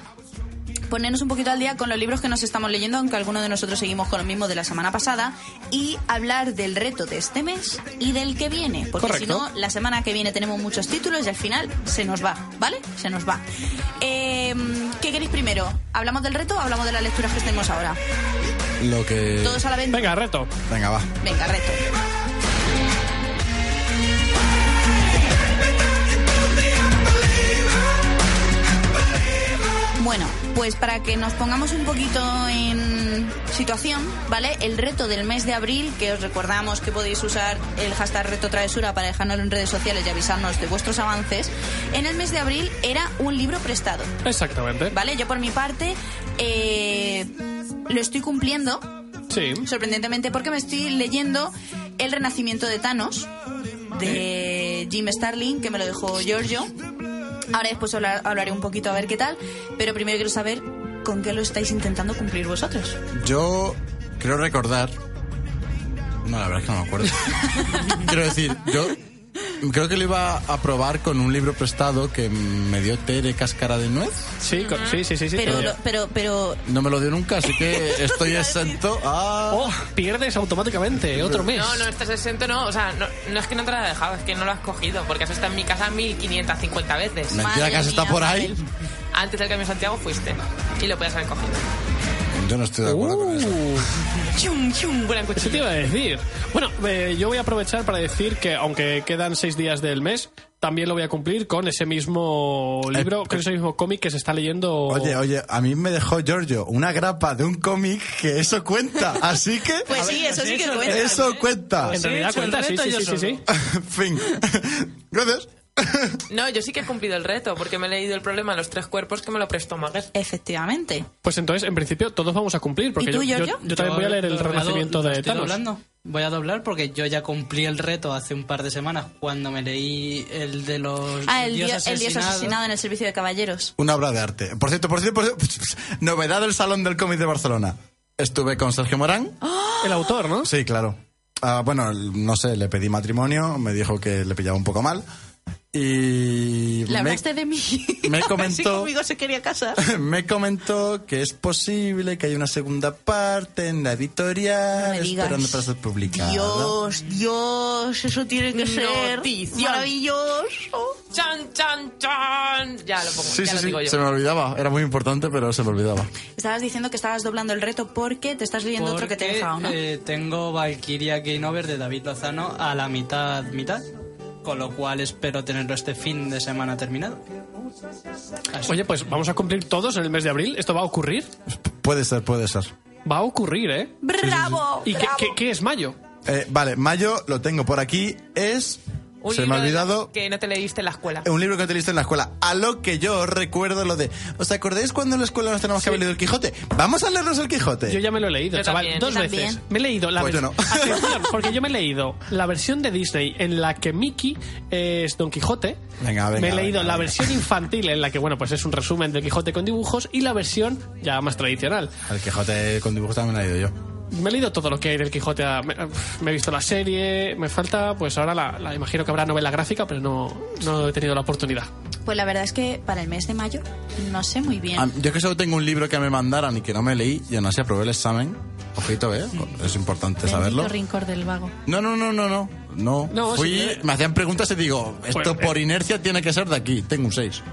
ponernos un poquito al día con los libros que nos estamos leyendo, aunque algunos de nosotros seguimos con lo mismo de la semana pasada, y hablar del reto de este mes y del que viene. Porque si no, la semana que viene tenemos muchos títulos y al final se nos va, ¿vale? Se nos va. Em, ¿Qué queréis primero? ¿Hablamos del reto o hablamos de las lecturas que tenemos ahora? Lo que. Todos a la vez. Venga, reto. Venga, va. Venga, reto. Bueno, pues para que nos pongamos un poquito en situación, ¿vale? El reto del mes de abril, que os recordamos que podéis usar el hashtag reto travesura para dejárnoslo en redes sociales y avisarnos de vuestros avances, en el mes de abril era un libro prestado, Exactamente. ¿vale? Yo por mi parte eh, lo estoy cumpliendo, Sí. sorprendentemente porque me estoy leyendo El renacimiento de Thanos de Jim Starlin que me lo dejó Giorgio ahora después hablar- hablaré un poquito a ver qué tal pero primero quiero saber con qué lo estáis intentando cumplir vosotros Yo creo recordar. No, la verdad es que no me acuerdo. Quiero decir, yo creo que lo iba a probar con un libro prestado que me dio Tere Cáscara de Nuez. Sí, sí, sí, sí. sí. pero lo- pero pero No me lo dio nunca, así que estoy exento a. Oh, pierdes automáticamente otro mes. No, no, estás exento, no. O sea, no, no es que no te lo haya dejado, es que no lo has cogido, porque has estado en mi casa 1550 veces. Mentira Madre que has estado por ahí. Antes del cambio de Santiago fuiste y lo podías haber cogido. Yo no estoy de acuerdo con eso. Uh, Chum, chum, buena eso te iba a decir. Bueno, eh, yo voy a aprovechar para decir que aunque quedan seis días del mes, también lo voy a cumplir con ese mismo libro, Eh, con ese mismo cómic que se está leyendo. Oye, oye, a mí me dejó Giorgio una grapa de un cómic que eso cuenta. Así que. pues sí eso sí que eso- cuenta Eso cuenta. en realidad cuenta, sí, sí, sí, sí, sí. fin. Gracias. No, yo sí que he cumplido el reto, porque me he leído el problema de los tres cuerpos que me lo prestó Maguer. efectivamente Pues entonces, en principio, todos vamos a cumplir. Porque ¿Y tú, yo, yo, Giorgio? yo también voy a leer el renacimiento de estoy Thanos. doblando. Voy a doblar porque yo ya cumplí el reto hace un par de semanas cuando me leí el de los ah el dios, dios el dios asesinado en el servicio de caballeros Una obra de arte. Por cierto, por cierto, por cierto, novedad del Salón del Cómic de Barcelona. Estuve con Sergio Morán. El autor, ¿no? Sí, claro. Ah, bueno, no sé, le pedí matrimonio, me dijo que le pillaba un poco mal. Y le me, hablaste de mí me comentó conmigo se quería casar me comentó que es posible que haya una segunda parte en la No editorial me digas. esperando para ser publicada. Dios, Dios, eso tiene que ser Notición. maravilloso. ¡Chan, chan, chan! Ya lo pongo, Sí, ya sí, lo sí, digo yo. se me olvidaba. Era muy importante, pero se me olvidaba. Estabas diciendo que estabas doblando el reto porque te estás leyendo otro que te he dejado, ¿no? eh, tengo Valkyria Game Over de David Lozano a la mitad, mitad. Con lo cual espero tenerlo este fin de semana terminado. Así. Oye, pues vamos a cumplir todos en el mes de abril. ¿Esto va a ocurrir? Puede ser, puede ser. Va a ocurrir, ¿eh? ¡Bravo! ¿Y qué, bravo. qué- qué es mayo? Eh, vale, mayo lo tengo por aquí. Es. Un se me ha olvidado. Que no te leíste en la escuela. Un libro que te leíste en la escuela. A lo que yo recuerdo lo de. ¿Os acordáis cuando en la escuela nos tenemos que haber leído el Quijote? Vamos a leernos el Quijote. Yo ya me lo he leído, Yo chaval, también. dos Yo veces. Me he leído la Pues yo versión. no. Atención, porque yo me he leído la versión de Disney en la que Mickey es Don Quijote. Venga, venga, Me he leído venga, la venga. versión infantil en la que, bueno, pues es un resumen del Quijote con dibujos y la versión ya más tradicional. El Quijote con dibujos también lo he leído yo. Me he leído todo lo que hay del Quijote. a- Me, me he visto la serie, me falta, pues ahora la, la- imagino que habrá novela gráfica, pero no, no he tenido la oportunidad. Pues la verdad es que para el mes de mayo no sé muy bien. Ah, Yo que solo tengo un libro que me mandaran y que no me leí y aún así aprobé el examen. Ojito, ¿eh? Es importante Bendito saberlo. rincón del vago. No, no, no, no, no. No, No, fui, sí, eh. me hacían preguntas y digo, esto Pues, por inercia tiene que ser de aquí. Tengo un 6.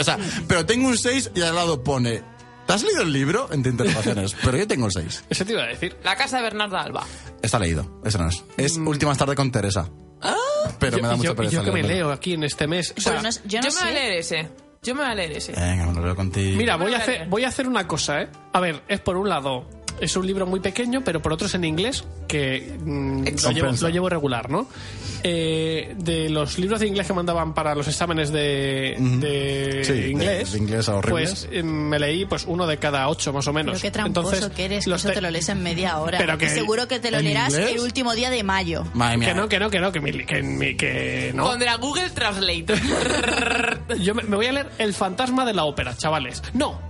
o sea, pero tengo un 6 y al lado pone, ¿te has leído el libro? Entre interrogaciones. pero yo tengo el 6. Ese te iba a decir. La casa de Bernardo Alba. Está leído, eso no es. Es Últimas tarde con Teresa. ¡Ah! pero Yo- me da mucha yo, pereza yo que me leo aquí en este mes. O sea, Pues no sé- yo no Yo me voy a leer ese. Yo me voy a leer ese. Venga, me lo leo contigo. Mira, voy a, hacer, voy a hacer una cosa, ¿eh? A ver, es por un lado, es un libro muy pequeño, pero por otro es en inglés, que mm, lo, llevo, lo llevo regular, ¿no? Eh, de los libros de inglés que mandaban para los exámenes de, de Sí, de- inglés, de inglés a horribles. pues eh, me leí pues uno de cada ocho más o menos. Pero qué tramposo Entonces, que eres, que los eso te- te lo lees en media hora. Pero que- seguro que te lo ¿en leerás inglés? el último día de mayo. Madre mía. Que no, que no, que no, que, mi- que, mi- que no. Pondrá Google Translate. Yo me, me voy a leer El fantasma de la ópera, chavales. No,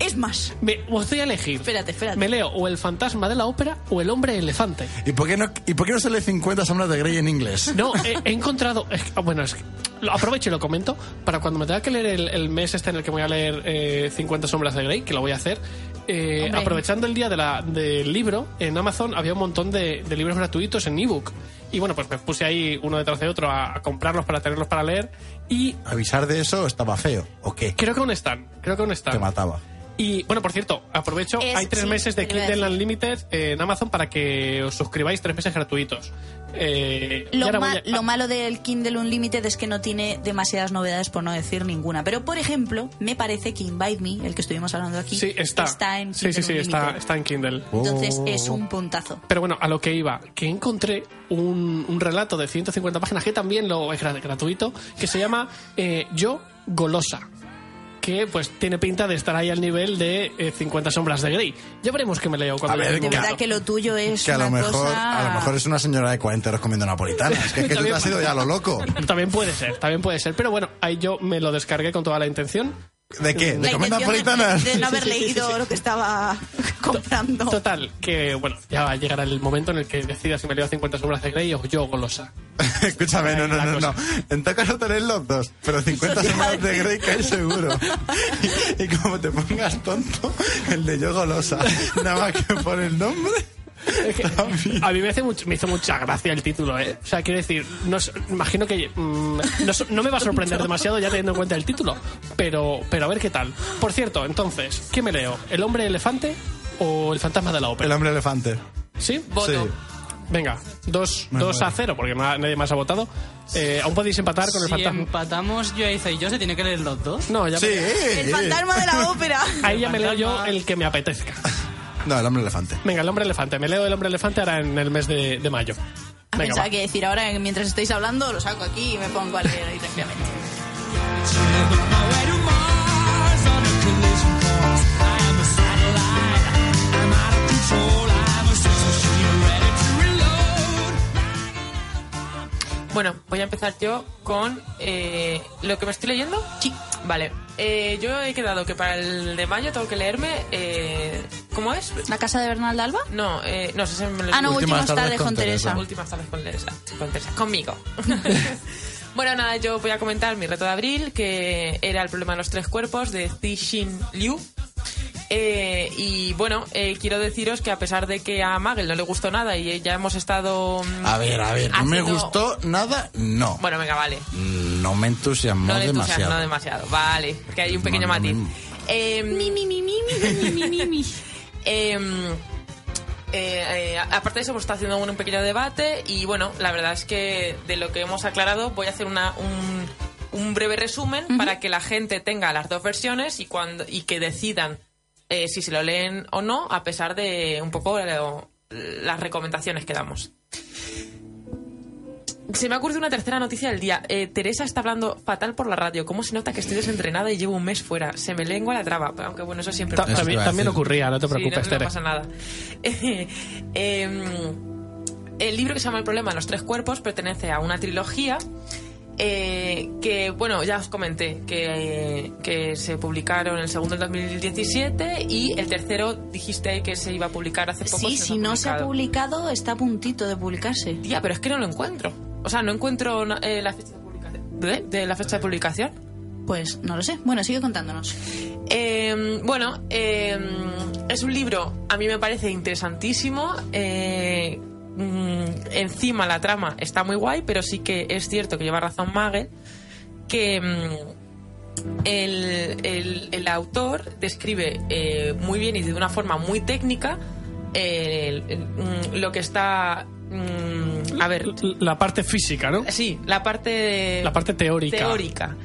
Es más, me, os voy a elegir. Espérate, espérate. Me leo o El fantasma de la ópera o El hombre elefante. ¿Y por, qué no, ¿Y por qué no se lee 50 sombras de Grey en inglés? No, he, he encontrado. es que- bueno, es que lo aprovecho y lo comento. Para cuando me tenga que leer el, el mes este en el que voy a leer eh, 50 Sombras de Grey, que lo voy a hacer, eh, aprovechando el día de la, del libro, en Amazon había un montón de, de libros gratuitos en ebook. Y bueno, pues me puse ahí uno detrás de otro a, a comprarlos para tenerlos para leer. Y ¿Avisar de eso estaba feo? ¿O qué? creo que aún están. Creo que aún están. Te mataba. Y bueno, por cierto, aprovecho, Es- hay tres sí, meses de Kindle decir. Unlimited en Amazon para que os suscribáis tres meses gratuitos. Eh, Lo, ahora ma- voy a- lo malo del Kindle Unlimited es que no tiene demasiadas novedades, por no decir ninguna. Pero, por ejemplo, me parece que Invite Me, el que estuvimos hablando aquí, Sí, está. en sí, sí, Kindle sí, está, está en Kindle. Entonces Oh. es un puntazo. Pero bueno, a lo que iba, que encontré un, un relato de 150 páginas que también lo es gra- gratuito, que se llama eh, Yo Golosa. Que pues tiene pinta de estar ahí al nivel de eh, 50 sombras de Grey. Ya veremos que me leo cuando A ver, De verdad que lo tuyo es Que a lo, una mejor, cosa... a lo mejor es una señora de 40 euros comiendo napolitanas. Que es que tú te has ido ya a lo loco. También puede ser, también puede ser. Pero bueno, ahí yo me lo descargué con toda la intención. ¿De qué? ¿De comer intención de, napolitanas? de no haber leído lo que estaba comprando. Total, que bueno, ya llegará el momento en el que decida si me leo 50 sombras de Grey o yo Golosa. Escúchame, no, no, no, cosa. no. En todo caso tenéis los dos, pero 50 sombras de Grey cae seguro. Y, y como te pongas tonto, el de yo golosa. Nada más que por el nombre. Es que a mí me, hace mucho- me hizo mucha gracia el título, ¿eh? O sea, quiero decir, no, imagino que mm, no, no me va a sorprender demasiado ya teniendo en cuenta el título, pero, pero a ver qué tal. Por cierto, entonces, ¿qué me leo? ¿El hombre elefante o el fantasma de la El ópera? hombre elefante. ¿Sí? Voto. Sí. Venga, 2 Me dos a muero. 0, porque na- nadie más ha votado. Eh, ¿Aún podéis empatar con el Si fantasma? empatamos Yoiza y yo, ¿se tiene que leer los dos? No, ya Sí. me- El fantasma de la ópera. ahí ya me leo yo el que me apetezca. No, el hombre elefante. Venga, el hombre elefante. Me leo el hombre elefante ahora en el mes de, de mayo. Ah, Venga, Pensaba va. que decir ahora, mientras estáis hablando, lo saco aquí y me pongo a leer ahí tranquilamente. Bueno, voy a empezar yo con eh, lo que me estoy leyendo. Sí. Vale. Eh, yo he quedado que para el de mayo tengo que leerme. Eh, ¿Cómo es? ¿La casa de Bernal de Alba? No, eh, no, ese me lo Ah, no, Últimas últimas tardes tardes con con Teresa. Teresa. Últimas tardes con Teresa, con Teresa, conmigo. bueno, nada, yo voy a comentar mi reto de abril, que era el problema de los tres cuerpos de Xixin Liu. Eh, y bueno, eh, quiero deciros que a pesar de que a Magel no le gustó nada y ya hemos estado... mm, A ver, a ver, ¿no me haciendo- gustó nada? No. Bueno, venga, vale. No me entusiasmó No le demasiado. demasiado. Vale, porque hay un pequeño No, no, matiz. Eh, mi, mi, mi, mi, mi, mi, mi, mi. Em, eh, eh, aparte de eso, hemos estado haciendo un pequeño debate y bueno, la verdad es que de lo que hemos aclarado voy a hacer una, un, un breve resumen para que la gente tenga las dos versiones y, cuando, y que decidan eh, si se lo leen o no, a pesar de un poco lo- las recomendaciones que damos. Se me ha ocurrido una tercera noticia del día. Eh, Teresa está hablando fatal por la radio. ¿Cómo se nota que estoy desentrenada y llevo un mes fuera? Se me lengua la traba. Aunque bueno, eso siempre Ta- pasa. También también ocurría, no te Sí, preocupes, no, no pasa nada. Em, el libro que se llama El problema de los tres cuerpos pertenece a una trilogía eh, que, bueno, ya os comenté que, que se publicaron el segundo en 2017 y el tercero dijiste que se iba a publicar hace poco. Sí, si no se ha publicado. publicado, está a puntito de publicarse. Tía, pero es que no lo encuentro. O sea, no encuentro eh, la fecha de publicación. ¿De? ¿De la fecha de publicación? Pues no lo sé. Bueno, sigue contándonos. Eh, bueno, eh, es un libro, a mí me parece interesantísimo. eh, mm, encima la trama está muy guay, pero sí que es cierto que lleva razón Magel, que mm, el, el- el autor describe eh, muy bien y de una forma muy técnica eh, el- mm, lo que está... A ver, La parte física, ¿no? sí, la parte... La parte teórica. teórica.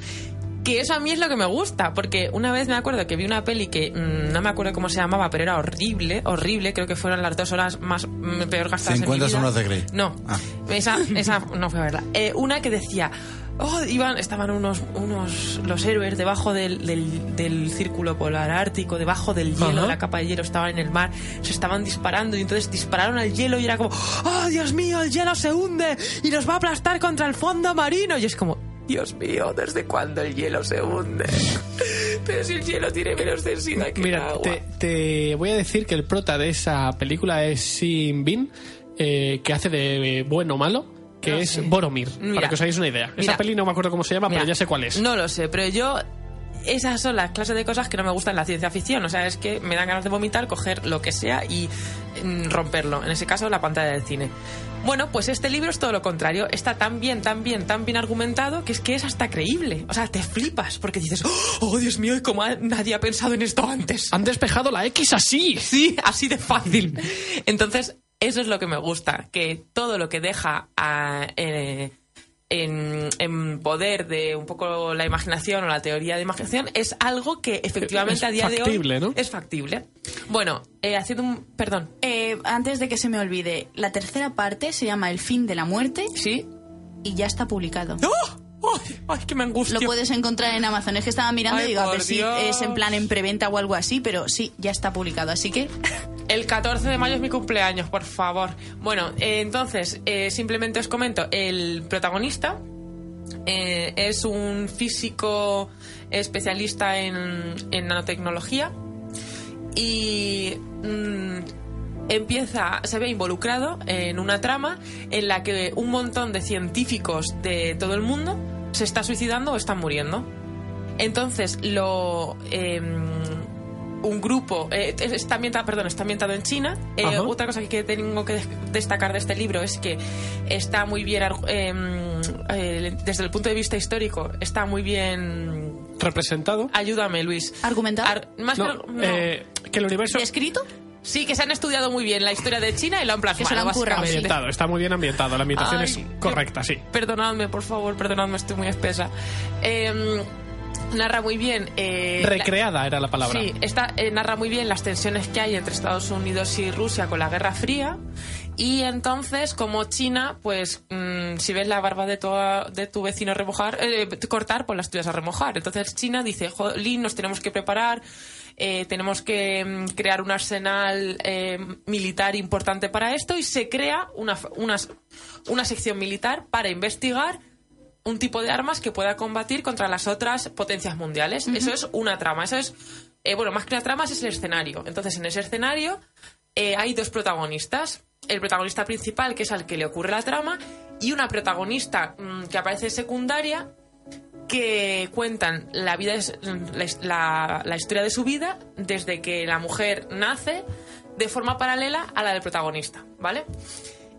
Que eso a mí es lo que me gusta, porque una vez me acuerdo que vi una peli que mm, no me acuerdo cómo se llamaba, pero era horrible, horrible, creo que fueron las dos horas más mm, peor gastadas 50 en mi vida. de Grey. No, Ah. esa, esa no fue verdad. Eh, una que decía, oh, iban, estaban unos, unos, los héroes debajo del, del, del círculo polar ártico, debajo del hielo, Ajá. la capa de hielo estaban en el mar, se estaban disparando y entonces dispararon al hielo y era como, oh, Dios mío, el hielo se hunde y nos va a aplastar contra el fondo marino. Y es como, Dios mío, ¿desde cuándo el hielo se hunde? Pero si el hielo tiene menos densidad que el Mira, agua. te, te voy a decir que el prota de esa película es Sin Bin, eh, que hace de bueno o malo, que No es sé. Boromir, Mira. para que os hagáis una idea. Esa Mira. peli no me acuerdo cómo se llama, Mira, pero ya sé cuál es. No lo sé, pero yo. Esas son las clases de cosas que no me gustan en la ciencia ficción. O sea, es que me dan ganas de vomitar, coger lo que sea y mm, romperlo. En ese caso, la pantalla del cine. Bueno, pues este libro es todo lo contrario. Está tan bien, tan bien, tan bien argumentado que es que es hasta creíble. O sea, te flipas porque dices, oh, Dios mío, ¿y cómo ha- nadie ha pensado en esto antes? Han despejado la X así. Sí, así de fácil. Entonces, eso es lo que me gusta, que todo lo que deja a, eh, en, en poder de un poco la imaginación o la teoría de imaginación es algo que efectivamente Es a día de factible, hoy ¿no? es factible. Bueno, eh, haciendo un... Perdón. Eh, antes de que se me olvide, la tercera parte se llama El fin de la muerte ¿Sí? y ya está publicado. ¡Oh! ¡Ay, ay, que me angustia! Lo puedes encontrar en Amazon. Es que estaba mirando Ay, y digo, a ver si es en plan en preventa o algo así, pero sí, ya está publicado. Así que El 14 de mayo es mi cumpleaños, por favor. Bueno, eh, entonces, eh, simplemente os comento, el protagonista eh, es un físico especialista en, nanotecnología y mm, empieza, se ve involucrado en una trama en la que un montón de científicos de todo el mundo se está suicidando o están muriendo. Entonces, lo... un grupo eh, está ambientado, perdón, está ambientado en China. Eh, otra cosa que tengo que des- destacar de este libro es que está muy bien em, eh, desde el punto de vista histórico, está muy bien. Representado. Ayúdame, Luis. ¿Argumentado? Ar- más No, que- no. eh, que el universo ¿escrito? Sí, que se han estudiado muy bien la historia de China y lo han plasmado. se lo han currado, ambientado, está muy bien ambientado. La ambientación Ay, es correcta, sí. Perdonadme, por favor, perdonadme, estoy muy espesa. Em, narra muy bien. eh, la- Recreada era la palabra. Sí, esta, eh, narra muy bien las tensiones que hay entre Estados Unidos y Rusia con la Guerra Fría. Y entonces, como China, pues mm, si ves la barba de tu, de tu vecino remojar, eh, cortar, pues las tuyas a remojar. Entonces China dice, jolín, nos tenemos que preparar, eh, tenemos que mm, crear un arsenal eh, militar importante para esto y se crea una, una, una sección militar para investigar un tipo de armas que pueda combatir contra las otras potencias mundiales. Eso es una trama. Eso es, eh, bueno, más que una trama, es el escenario. Entonces, en ese escenario eh, hay dos protagonistas. El protagonista principal, que es al que le ocurre la trama, y una protagonista mm, que aparece secundaria, que cuentan la vida, es- la, la- la historia de su vida desde que la mujer nace de forma paralela a la del protagonista, ¿vale?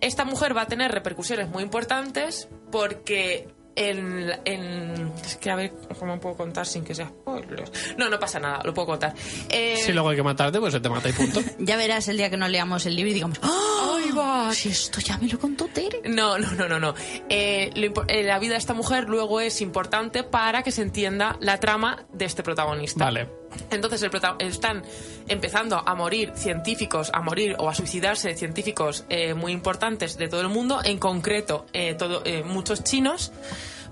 Esta mujer va a tener repercusiones muy importantes porque en, en- es que a ver cómo puedo contar sin que sea. No, no pasa nada, lo puedo contar. Eh, Si luego hay que matarte, pues se te mata y punto. Ya verás el día que no leamos el libro y digamos, ¡Ah! ¡Ay, va! Si esto ya me lo contó Tere. No, no, no, no, no. Eh, lo eh, la vida de esta mujer luego es importante para que se entienda la trama de este protagonista. Vale. Entonces están empezando a morir científicos, a morir o a suicidarse científicos eh, muy importantes de todo el mundo, en concreto eh, eh, muchos chinos,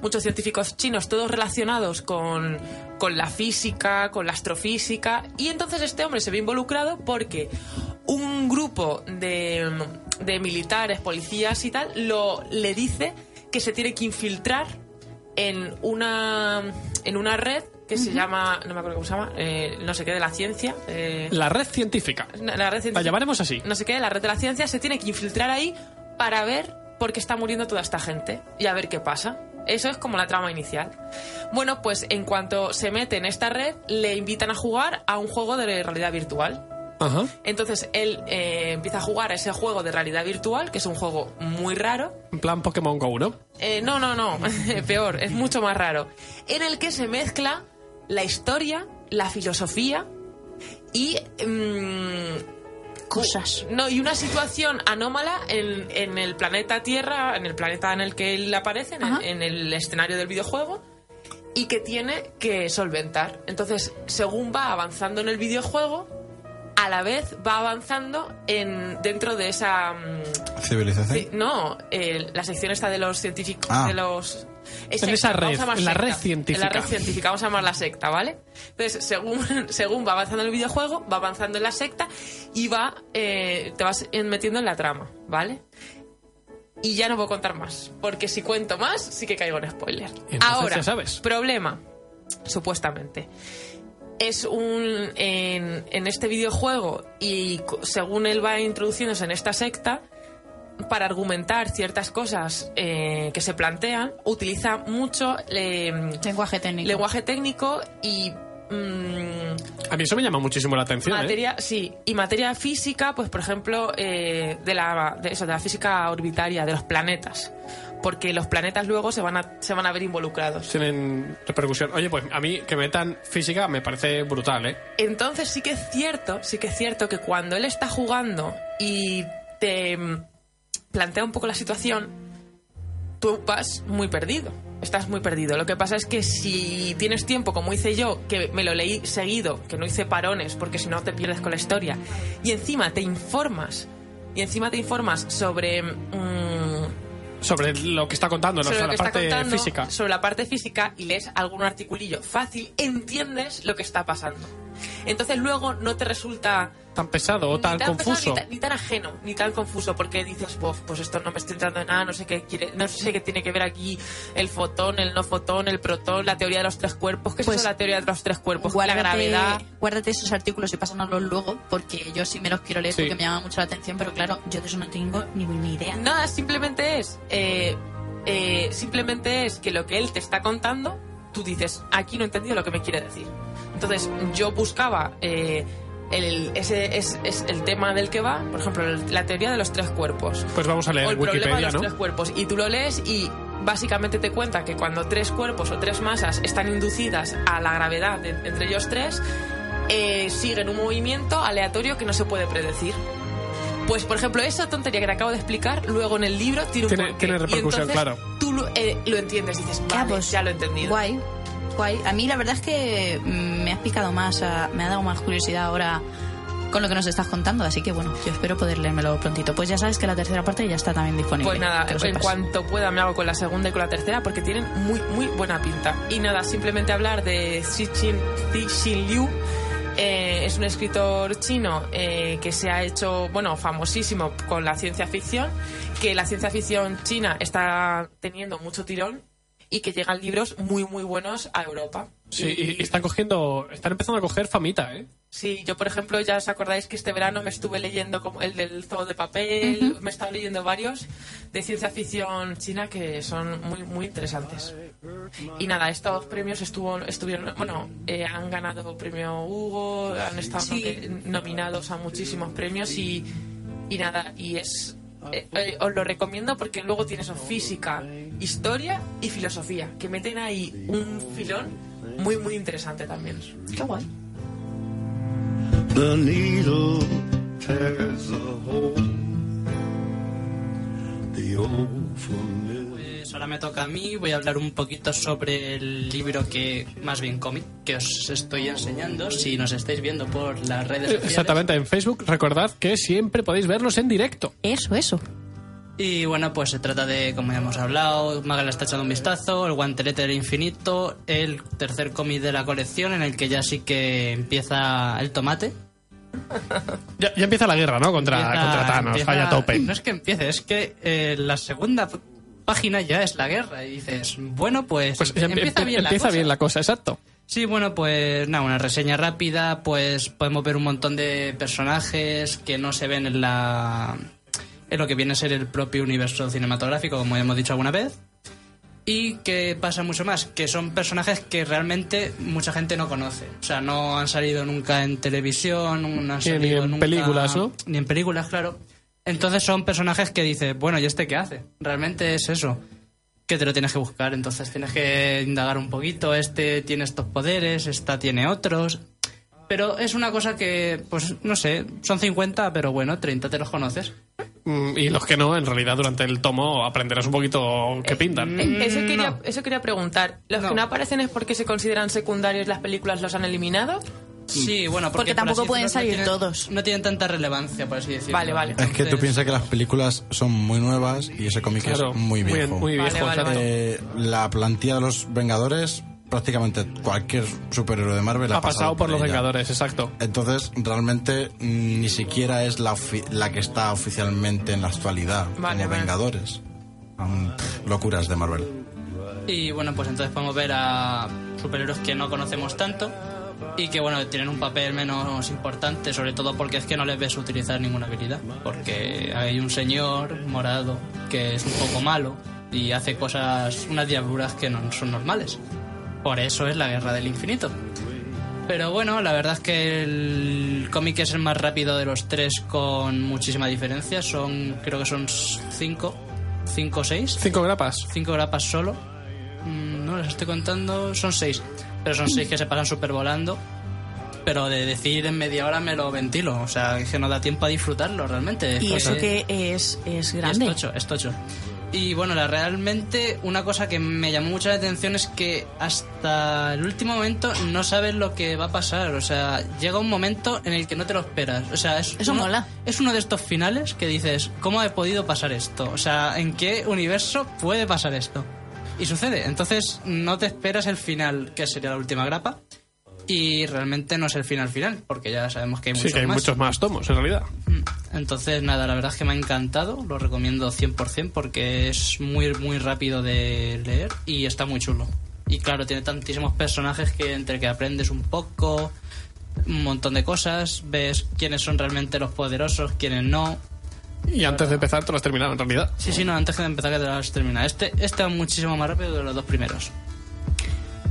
muchos científicos chinos, todos relacionados con, con la física, con la astrofísica, y entonces este hombre se ve involucrado porque un grupo de, de militares, policías y tal, lo, le dice que se tiene que infiltrar en una, en una red que se llama, no me acuerdo cómo se llama, eh, no sé qué, de la ciencia. eh, La red científica. la red científica. La llamaremos así. No sé qué, la red de la ciencia se tiene que infiltrar ahí para ver por qué está muriendo toda esta gente y a ver qué pasa. Eso es como la trama inicial. Bueno, pues en cuanto se mete en esta red, le invitan a jugar a un juego de realidad virtual. Ajá. Entonces él eh, empieza a jugar a ese juego de realidad virtual, que es un juego muy raro, En plan Pokémon Go, ¿no? eh, no, no, no, peor, es mucho más raro. En el que se mezcla la historia, la filosofía y mm, Cosas. No, y una situación anómala en, en el planeta Tierra, en el planeta en el que él aparece, en el, Ajá. en el escenario del videojuego, y que tiene que solventar. Entonces, según va avanzando en el videojuego, a la vez va avanzando en dentro de esa... mm, Civilización. No, eh, la sección está de los científicos, Ah. de los... es En esa secta, red, llamar en la red científica. En la red científica, vamos a llamarla secta, ¿vale? Entonces, según, según va avanzando el videojuego, va avanzando en la secta y va, eh, te vas metiendo en la trama, ¿vale? Y ya no puedo contar más, porque si cuento más, sí que caigo en spoiler. Entonces Ahora, ya sabes. problema, supuestamente. Es un. En, en este videojuego, y según él va introduciéndose en esta secta, para argumentar ciertas cosas eh, que se plantean, utiliza mucho eh, Lenguaje técnico. lenguaje técnico y. mm, A mí eso me llama muchísimo la atención. ¿eh? materia, sí, y materia física, pues por ejemplo, eh, de, la, de, eso, de la física orbitaria, de los planetas. Porque los planetas luego se van a, se van a ver involucrados. Tienen repercusión. Oye, pues a mí que metan física me parece brutal, ¿eh? Entonces sí que es cierto, sí que es cierto que cuando él está jugando y te plantea un poco la situación, tú vas muy perdido. Estás muy perdido. Lo que pasa es que si tienes tiempo, como hice yo, que me lo leí seguido, que no hice parones, porque si no te pierdes con la historia, y encima te informas, y encima te informas sobre... mm, Sobre lo que está contando, no sobre la parte contando, física. sobre la parte física y lees algún articulillo fácil, entiendes lo que está pasando. Entonces luego no te resulta Tan pesado o ni tan pesado, confuso. ni, tan, ni tan ajeno, ni tan confuso, porque dices, "Buf, pues esto no me estoy entrando en nada, no sé qué quiere, no sé qué tiene que ver aquí el fotón, el no fotón, el protón, la teoría de los tres cuerpos. ¿Qué Pues, es eso de la teoría de los tres cuerpos? Guárdate, la gravedad. guárdate esos artículos y pásanoslos luego, porque yo sí me los quiero leer Sí. porque me llama mucho la atención, pero claro, yo de eso no tengo ni, ni idea. Nada, simplemente es. eh, eh, simplemente es que lo que él te está contando, tú dices, aquí no he entendido lo que me quiere decir. Entonces, yo buscaba. eh, el, ese es, es el tema del que va, por ejemplo, el- la teoría de los tres cuerpos. Pues vamos a leer o el problema de Wikipedia, los ¿no? tres cuerpos. Y tú lo lees y básicamente te cuenta que cuando tres cuerpos o tres masas están inducidas a la gravedad de- entre ellos tres, eh, siguen un movimiento aleatorio que no se puede predecir. Pues, por ejemplo, esa tontería que te acabo de explicar, luego en el libro tiene un Tiene- tiene Y repercusión, entonces claro. Tú lo, eh, lo entiendes, dices, vale, pues, ya lo he entendido. Guay, guay. A mí la verdad es que mm, me has picado más, ah, me ha dado más curiosidad ahora con lo que nos estás contando, así que bueno, yo espero poder leérmelo prontito. Pues ya sabes que la tercera parte ya está también disponible. Pues nada, en cuanto pueda me hago con la segunda y con la tercera porque tienen muy, muy buena pinta. Y nada, simplemente hablar de Cixin Cixin Liu. eh, es un escritor chino eh, que se ha hecho, bueno, famosísimo con la ciencia ficción, que la ciencia ficción china está teniendo mucho tirón y que llegan libros muy, muy buenos a Europa. Sí, y, y están cogiendo, están empezando a coger famita, ¿eh? Sí, yo por ejemplo ya os acordáis que este verano me estuve leyendo como el del zoo de papel, me he estado leyendo varios de ciencia ficción china que son muy muy interesantes. Y nada, estos premios estuvo, estuvieron, bueno, eh, han ganado premio Hugo, han estado Sí. nomi- nominados a muchísimos premios y, y nada, y es eh, eh, os lo recomiendo porque luego tienes física, historia y filosofía, que meten ahí un filón muy muy interesante también. Qué guay. The needle tears a hole. The old familiar. Ahora me toca a mí, voy a hablar un poquito sobre el libro que, más bien cómic, que os estoy enseñando. Si nos estáis viendo por las redes sociales. Exactamente, en Facebook recordad que siempre podéis verlos en directo. Eso, eso. Y bueno, pues se trata de, como ya hemos hablado, Maga le está echando un vistazo, el guantelete del infinito, el tercer cómic de la colección en el que ya sí que empieza el tomate. Ya, ya empieza la guerra, ¿no? Contra, Empieza- contra Thanos, empieza- vaya tope. No es que empiece, es que eh, la segunda página ya es la guerra y dices, bueno, pues, Pues ya empieza, empie- bien, la empieza cosa. bien la cosa, exacto. Sí, bueno, pues nada, una reseña rápida, pues podemos ver un montón de personajes que no se ven en la en lo que viene a ser el propio universo cinematográfico, como ya hemos dicho alguna vez. Y que pasa mucho más, que son personajes que realmente mucha gente no conoce. O sea, no han salido nunca en televisión, no han ni salido en nunca- películas, ¿no? Ni en películas, claro. Entonces son personajes que dices, bueno, ¿y este qué hace? Realmente es eso que te lo tienes que buscar. Entonces tienes que indagar un poquito. Este tiene estos poderes, esta tiene otros. Pero es una cosa que, pues no sé, son 50, pero bueno, 30 te los conoces. Mm, Y los que no, en realidad durante el tomo aprenderás un poquito qué pintan. Eh, Eso quería, no. eso quería preguntar. ¿Los No. que no aparecen es porque se consideran secundarios las películas los han eliminado? Sí, bueno, Porque por tampoco pueden decirlo, salir no tienen- todos. No tienen tanta relevancia, por así decirlo. Vale, vale. Es que tú piensas que las películas son muy nuevas y ese cómic Claro, es muy viejo. Muy, Vale, viejo, vale. Eh, la plantilla de los Vengadores, prácticamente cualquier superhéroe de Marvel ha, Ha pasado por los ella. Vengadores, exacto. Entonces, realmente mm, ni siquiera es la, que está oficialmente en la actualidad Vale, como vale. Vengadores. Locuras de Marvel. Y bueno, pues entonces podemos ver a superhéroes que no conocemos tanto y que bueno, tienen un papel menos importante, sobre todo porque es que no les ves utilizar ninguna habilidad. Porque hay un señor morado que es un poco malo y hace cosas, unas diabluras que no son normales. Por eso es la guerra del infinito. Pero bueno, la verdad es que el cómic es el más rápido de los tres con muchísima diferencia. Son, creo que son cinco, cinco o seis. Cinco grapas. Cinco grapas solo. Mm, No les estoy contando, son seis. Pero son seis que se pasan súper volando. Pero de decir en media hora me lo ventilo. O sea, es que no da tiempo a disfrutarlo realmente. Y Es eso que- es, es grande. Es tocho, es tocho. Y bueno, la, realmente una cosa que me llamó mucho la atención es que hasta el último momento no sabes lo que va a pasar. O sea, llega un momento en el que no te lo esperas. O sea, es Eso uno, mola. Es uno de estos finales que dices, ¿cómo ha podido pasar esto? O sea, ¿en qué universo puede pasar esto? Y sucede. Entonces no te esperas el final, que sería la última grapa. Y realmente no es el final final, porque ya sabemos que hay Sí, muchos que hay más. muchos más tomos, en realidad. Entonces, nada, la verdad es que me ha encantado, lo recomiendo 100% porque es muy, muy rápido de leer y está muy chulo. Y claro, tiene tantísimos personajes que entre que aprendes un poco, un montón de cosas, ves quiénes son realmente los poderosos, quiénes no. Y antes de empezar te lo has terminado, en realidad. Sí, sí, no, antes de empezar que te las termina. Este, este va muchísimo más rápido que los dos primeros.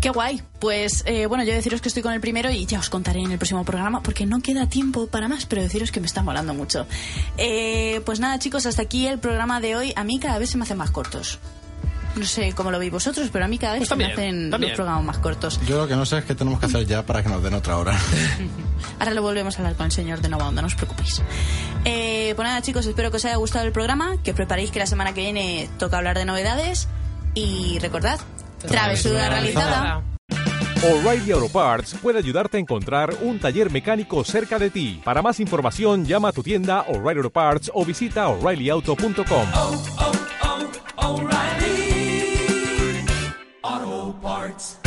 Qué guay. Pues eh, bueno, yo deciros que estoy con el primero y ya os contaré en el próximo programa porque no queda tiempo para más, pero deciros que me está molando mucho. Eh, pues nada, chicos, hasta aquí el programa de hoy. A mí cada vez se me hacen más cortos. No sé cómo lo veis vosotros, pero a mí cada vez Pues se me también, hacen también. los programas más cortos. Yo lo que no sé es qué tenemos que hacer ya para que nos den otra hora. Ahora lo volvemos a hablar con el señor de Nova Onda, no os preocupéis. Eh, pues nada, chicos, espero que os haya gustado el programa, que preparéis que la semana que viene toca hablar de novedades y recordad, travesura realizada. O'Reilly Auto Parts puede ayudarte a encontrar un taller mecánico cerca de ti. Para más información, llama a tu tienda O'Reilly Auto Parts o visita oreillyauto.com. oh, hearts.